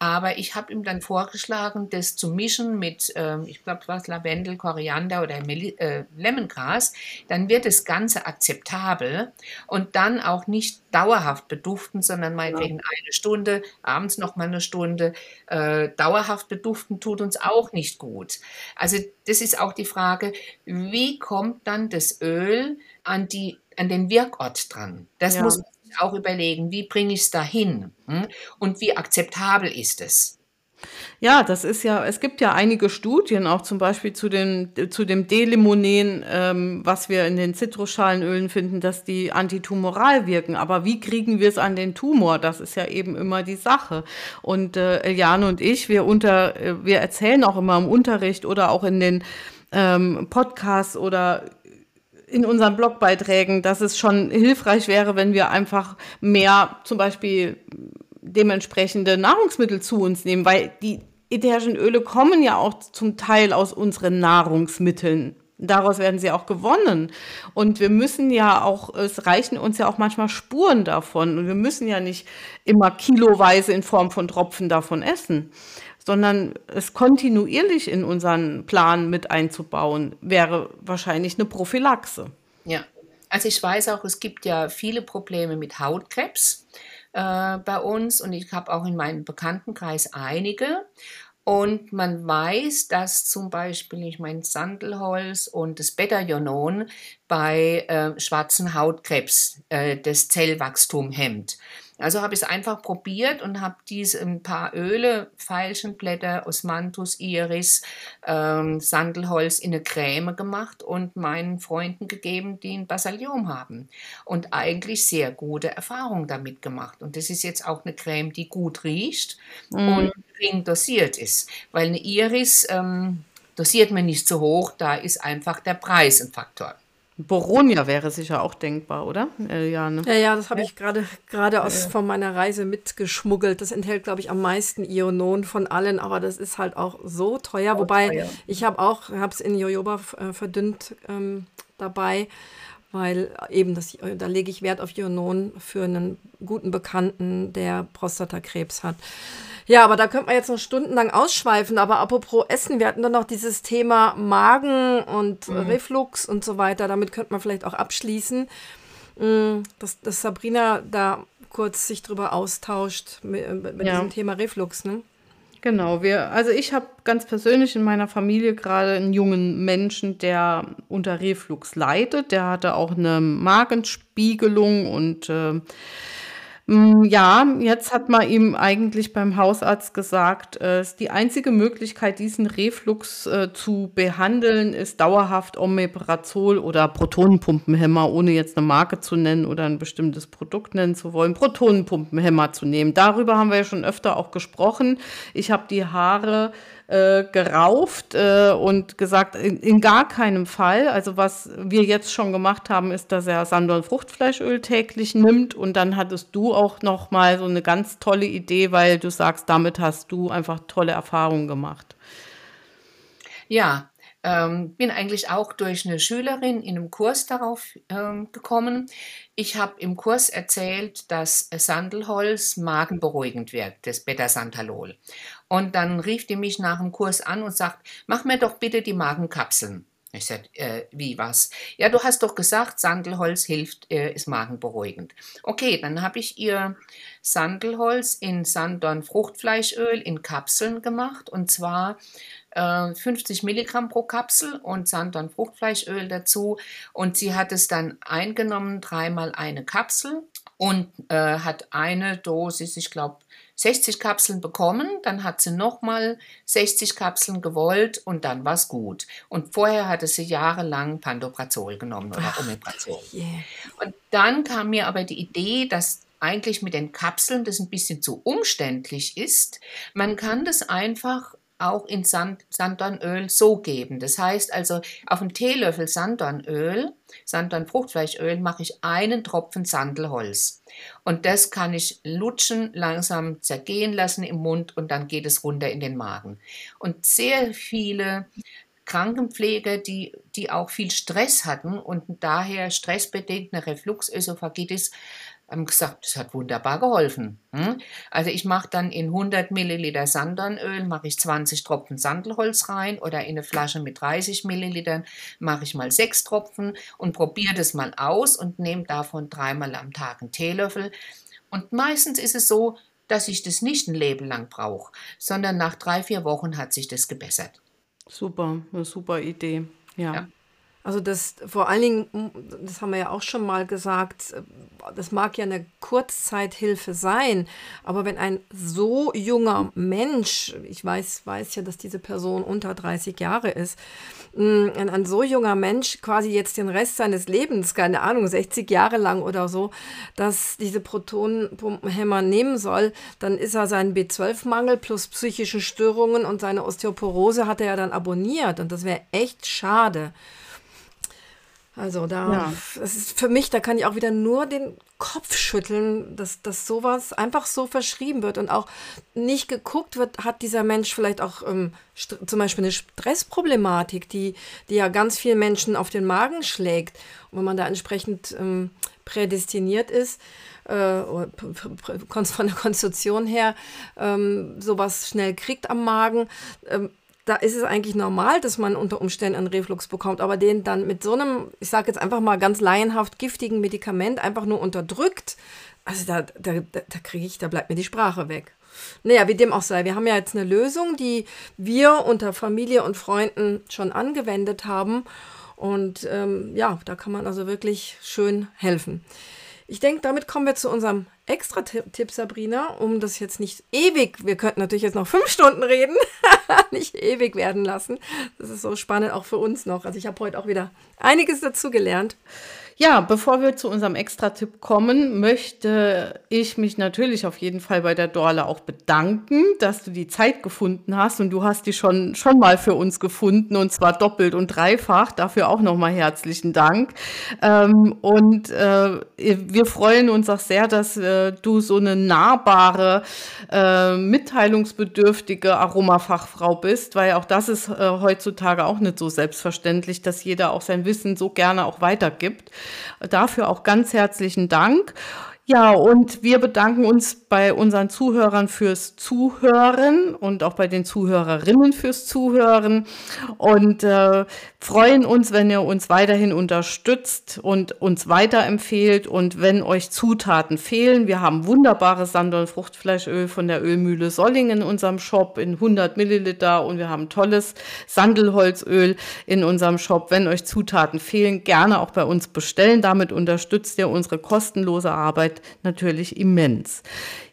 Aber ich habe ihm dann vorgeschlagen, das zu mischen mit, äh, ich glaube, was Lavendel, Koriander oder Meli äh, Lemongras. Dann wird das Ganze akzeptabel und dann auch nicht dauerhaft beduften, sondern meinetwegen ja. eine Stunde, abends noch mal eine Stunde. Äh, dauerhaft beduften tut uns auch nicht gut. Also das ist auch die Frage, wie kommt dann das Öl an die an den Wirkort dran. Das ja. muss man auch überlegen, wie bringe ich es dahin hm? und wie akzeptabel ist es. Ja, das ist ja, es gibt ja einige Studien, auch zum Beispiel zu, den, zu dem Delimonen, ähm, was wir in den Zitrusschalenölen finden, dass die antitumoral wirken. Aber wie kriegen wir es an den Tumor? Das ist ja eben immer die Sache. Und äh, Jan und ich, wir, unter, äh, wir erzählen auch immer im Unterricht oder auch in den ähm, Podcasts oder in unseren Blogbeiträgen, dass es schon hilfreich wäre, wenn wir einfach mehr zum Beispiel dementsprechende Nahrungsmittel zu uns nehmen, weil die ätherischen Öle kommen ja auch zum Teil aus unseren Nahrungsmitteln. Daraus werden sie auch gewonnen. Und wir müssen ja auch, es reichen uns ja auch manchmal Spuren davon. Und wir müssen ja nicht immer kiloweise in Form von Tropfen davon essen sondern es kontinuierlich in unseren Plan mit einzubauen, wäre wahrscheinlich eine Prophylaxe. Ja, also ich weiß auch, es gibt ja viele Probleme mit Hautkrebs äh, bei uns und ich habe auch in meinem Bekanntenkreis einige. Und man weiß, dass zum Beispiel, ich meine, Sandelholz und das Beta-Ionon bei äh, schwarzen Hautkrebs äh, das Zellwachstum hemmt. Also habe ich es einfach probiert und habe diese ein paar Öle, Veilchenblätter, Osmanthus, Iris, ähm, Sandelholz in eine Creme gemacht und meinen Freunden gegeben, die ein Basaliom haben. Und eigentlich sehr gute Erfahrungen damit gemacht. Und das ist jetzt auch eine Creme, die gut riecht mhm. und gering dosiert ist. Weil eine Iris ähm, dosiert man nicht so hoch, da ist einfach der Preis ein Faktor. Boronia wäre sicher auch denkbar, oder? Äh, ja, ne? ja, ja, das habe ich gerade gerade aus von meiner Reise mitgeschmuggelt. Das enthält, glaube ich, am meisten Ionon von allen, aber das ist halt auch so teuer. Auch Wobei teuer. ich habe auch, habe es in Jojoba äh, verdünnt ähm, dabei, weil eben das, da lege ich Wert auf Ionon für einen guten Bekannten, der Prostatakrebs hat. Ja, aber da könnte man jetzt noch stundenlang ausschweifen. Aber apropos Essen, wir hatten dann noch dieses Thema Magen und mhm. Reflux und so weiter. Damit könnte man vielleicht auch abschließen, mm, dass, dass Sabrina da kurz sich drüber austauscht mit, mit ja. diesem Thema Reflux. Ne? Genau, wir, also ich habe ganz persönlich in meiner Familie gerade einen jungen Menschen, der unter Reflux leidet. Der hatte auch eine Magenspiegelung und äh, hm, ja, jetzt hat man ihm eigentlich beim Hausarzt gesagt, äh, die einzige Möglichkeit, diesen Reflux äh, zu behandeln, ist dauerhaft Omeprazol oder Protonenpumpenhemmer, ohne jetzt eine Marke zu nennen oder ein bestimmtes Produkt nennen zu wollen, Protonenpumpenhemmer zu nehmen. Darüber haben wir ja schon öfter auch gesprochen. Ich habe die Haare äh, gerauft äh, und gesagt, in, in, gar keinem Fall. Also was wir jetzt schon gemacht haben, ist, dass er Sandorn Fruchtfleischöl täglich nimmt und dann hattest du auch noch mal so eine ganz tolle Idee, weil du sagst, damit hast du einfach tolle Erfahrungen gemacht. Ja, ähm, bin eigentlich auch durch eine Schülerin in einem Kurs darauf ähm, gekommen. Ich habe im Kurs erzählt, dass Sandelholz magenberuhigend wirkt, das Beta-Santalol. Und dann rief die mich nach dem Kurs an und sagt, mach mir doch bitte die Magenkapseln. Ich sagte, äh, wie was? Ja, du hast doch gesagt, Sandelholz hilft, äh, ist magenberuhigend. Okay, dann habe ich ihr Sandelholz in Sandorn Fruchtfleischöl in Kapseln gemacht und zwar äh, 50 Milligramm pro Kapsel und Sandorn Fruchtfleischöl dazu und sie hat es dann eingenommen, dreimal eine Kapsel und äh, hat eine Dosis, ich glaube 60 Kapseln bekommen, dann hat sie nochmal 60 Kapseln gewollt und dann war es gut. Und vorher hatte sie jahrelang Pantoprazol genommen oder Omeprazol. Yeah. Und dann kam mir aber die Idee, dass eigentlich mit den Kapseln das ein bisschen zu umständlich ist. Man kann das einfach auch in Sand, Sanddornöl so geben. Das heißt also, auf einen Teelöffel Sanddornöl, Sanddornfruchtfleischöl, mache ich einen Tropfen Sandelholz. Und das kann ich lutschen, langsam zergehen lassen im Mund und dann geht es runter in den Magen. Und sehr viele Krankenpfleger, die, die auch viel Stress hatten und daher stressbedingt eine Refluxösophagitis haben gesagt, das hat wunderbar geholfen. Hm? Also ich mache dann in 100 Milliliter Sanddornöl, mache ich 20 Tropfen Sandelholz rein oder in eine Flasche mit 30 Millilitern mache ich mal sechs Tropfen und probiere das mal aus und nehme davon dreimal am Tag einen Teelöffel. Und meistens ist es so, dass ich das nicht ein Leben lang brauche, sondern nach drei, vier Wochen hat sich das gebessert. Super, eine super Idee. ja. ja. Also das vor allen Dingen, das haben wir ja auch schon mal gesagt, das mag ja eine Kurzzeithilfe sein, aber wenn ein so junger Mensch, ich weiß, weiß ja, dass diese Person unter 30 Jahre ist, ein, ein so junger Mensch quasi jetzt den Rest seines Lebens, keine Ahnung, 60 Jahre lang oder so, dass diese Protonenpumpenhämmer nehmen soll, dann ist er seinen B12-Mangel plus psychische Störungen und seine Osteoporose hat er ja dann abonniert und das wäre echt schade. Also da, ja. das ist für mich, da kann ich auch wieder nur den Kopf schütteln, dass, dass sowas einfach so verschrieben wird und auch nicht geguckt wird, hat dieser Mensch vielleicht auch ähm, zum Beispiel eine Stressproblematik, die, die ja ganz vielen Menschen auf den Magen schlägt. Und wenn man da entsprechend ähm, prädestiniert ist, äh, von der Konstitution her ähm, sowas schnell kriegt am Magen, ähm, da ist es eigentlich normal, dass man unter Umständen einen Reflux bekommt, aber den dann mit so einem, ich sage jetzt einfach mal ganz laienhaft giftigen Medikament einfach nur unterdrückt, also da, da, da kriege ich, da bleibt mir die Sprache weg. Naja, wie dem auch sei, wir haben ja jetzt eine Lösung, die wir unter Familie und Freunden schon angewendet haben. Und ähm, ja, da kann man also wirklich schön helfen. Ich denke, damit kommen wir zu unserem Extra-Tipp, Sabrina, um das jetzt nicht ewig, wir könnten natürlich jetzt noch fünf Stunden reden, *laughs* nicht ewig werden lassen. Das ist so spannend auch für uns noch. Also ich habe heute auch wieder einiges dazu gelernt. Ja, bevor wir zu unserem Extra-Tipp kommen, möchte ich mich natürlich auf jeden Fall bei der Dorle auch bedanken, dass du die Zeit gefunden hast und du hast die schon, schon mal für uns gefunden und zwar doppelt und dreifach. Dafür auch nochmal herzlichen Dank. Ähm, und äh, wir freuen uns auch sehr, dass äh, du so eine nahbare, äh, mitteilungsbedürftige Aromafachfrau bist, weil auch das ist äh, heutzutage auch nicht so selbstverständlich, dass jeder auch sein Wissen so gerne auch weitergibt. Dafür auch ganz herzlichen Dank. Ja, und wir bedanken uns bei unseren Zuhörern fürs Zuhören und auch bei den Zuhörerinnen fürs Zuhören und äh, freuen uns, wenn ihr uns weiterhin unterstützt und uns weiterempfehlt und wenn euch Zutaten fehlen. Wir haben wunderbares Sandorn Fruchtfleischöl von der Ölmühle Solling in unserem Shop in 100 Milliliter und wir haben tolles Sandelholzöl in unserem Shop. Wenn euch Zutaten fehlen, gerne auch bei uns bestellen. Damit unterstützt ihr unsere kostenlose Arbeit Arbeit natürlich immens.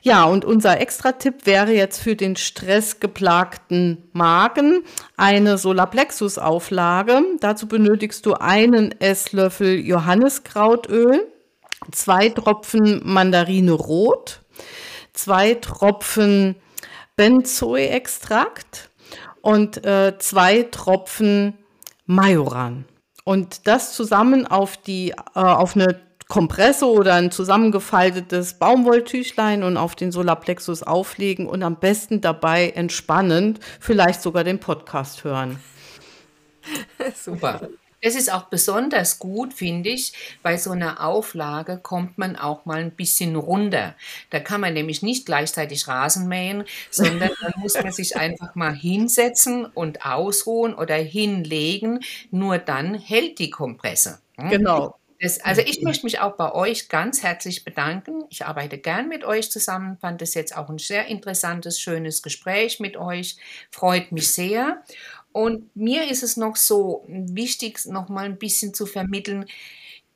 Ja, und unser Extra-Tipp wäre jetzt für den stressgeplagten Magen eine Solarplexus-Auflage. Dazu benötigst du einen Esslöffel Johanniskrautöl, zwei Tropfen Mandarine rot, zwei Tropfen Benzoe-Extrakt und äh, zwei Tropfen Majoran. Und das zusammen auf die äh, auf eine Kompresse oder ein zusammengefaltetes Baumwolltüchlein und auf den Solarplexus auflegen und am besten dabei entspannend vielleicht sogar den Podcast hören. *laughs* Super. Es ist auch besonders gut, finde ich. Bei so einer Auflage kommt man auch mal ein bisschen runter. Da kann man nämlich nicht gleichzeitig Rasen mähen, sondern *laughs* dann muss man sich einfach mal hinsetzen und ausruhen oder hinlegen. Nur dann hält die Kompresse. Hm? Genau. Das, also ich möchte mich auch bei euch ganz herzlich bedanken. Ich arbeite gern mit euch zusammen, fand es jetzt auch ein sehr interessantes, schönes Gespräch mit euch. Freut mich sehr. Und mir ist es noch so wichtig, noch mal ein bisschen zu vermitteln,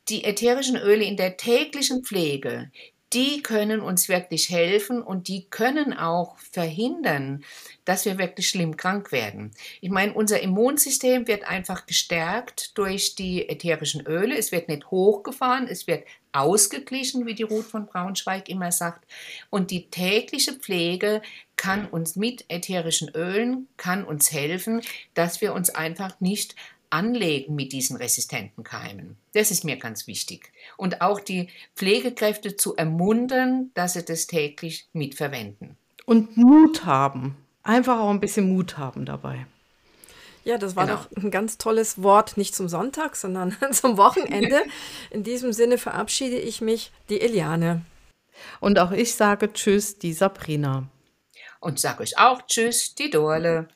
die ätherischen Öle in der täglichen Pflege, die können uns wirklich helfen und die können auch verhindern, dass wir wirklich schlimm krank werden. Ich meine, unser Immunsystem wird einfach gestärkt durch die ätherischen Öle. Es wird nicht hochgefahren, es wird ausgeglichen, wie die Ruth von Braunschweig immer sagt. Und die tägliche Pflege kann uns mit ätherischen Ölen, kann uns helfen, dass wir uns einfach nicht anlegen mit diesen resistenten Keimen. Das ist mir ganz wichtig. Und auch die Pflegekräfte zu ermuntern, dass sie das täglich mitverwenden. Und Mut haben. Einfach auch ein bisschen Mut haben dabei. Ja, das war genau. doch ein ganz tolles Wort, nicht zum Sonntag, sondern *laughs* zum Wochenende. In diesem Sinne verabschiede ich mich, die Eliane. Und auch ich sage Tschüss, die Sabrina. Und sage euch auch Tschüss, die Dorle.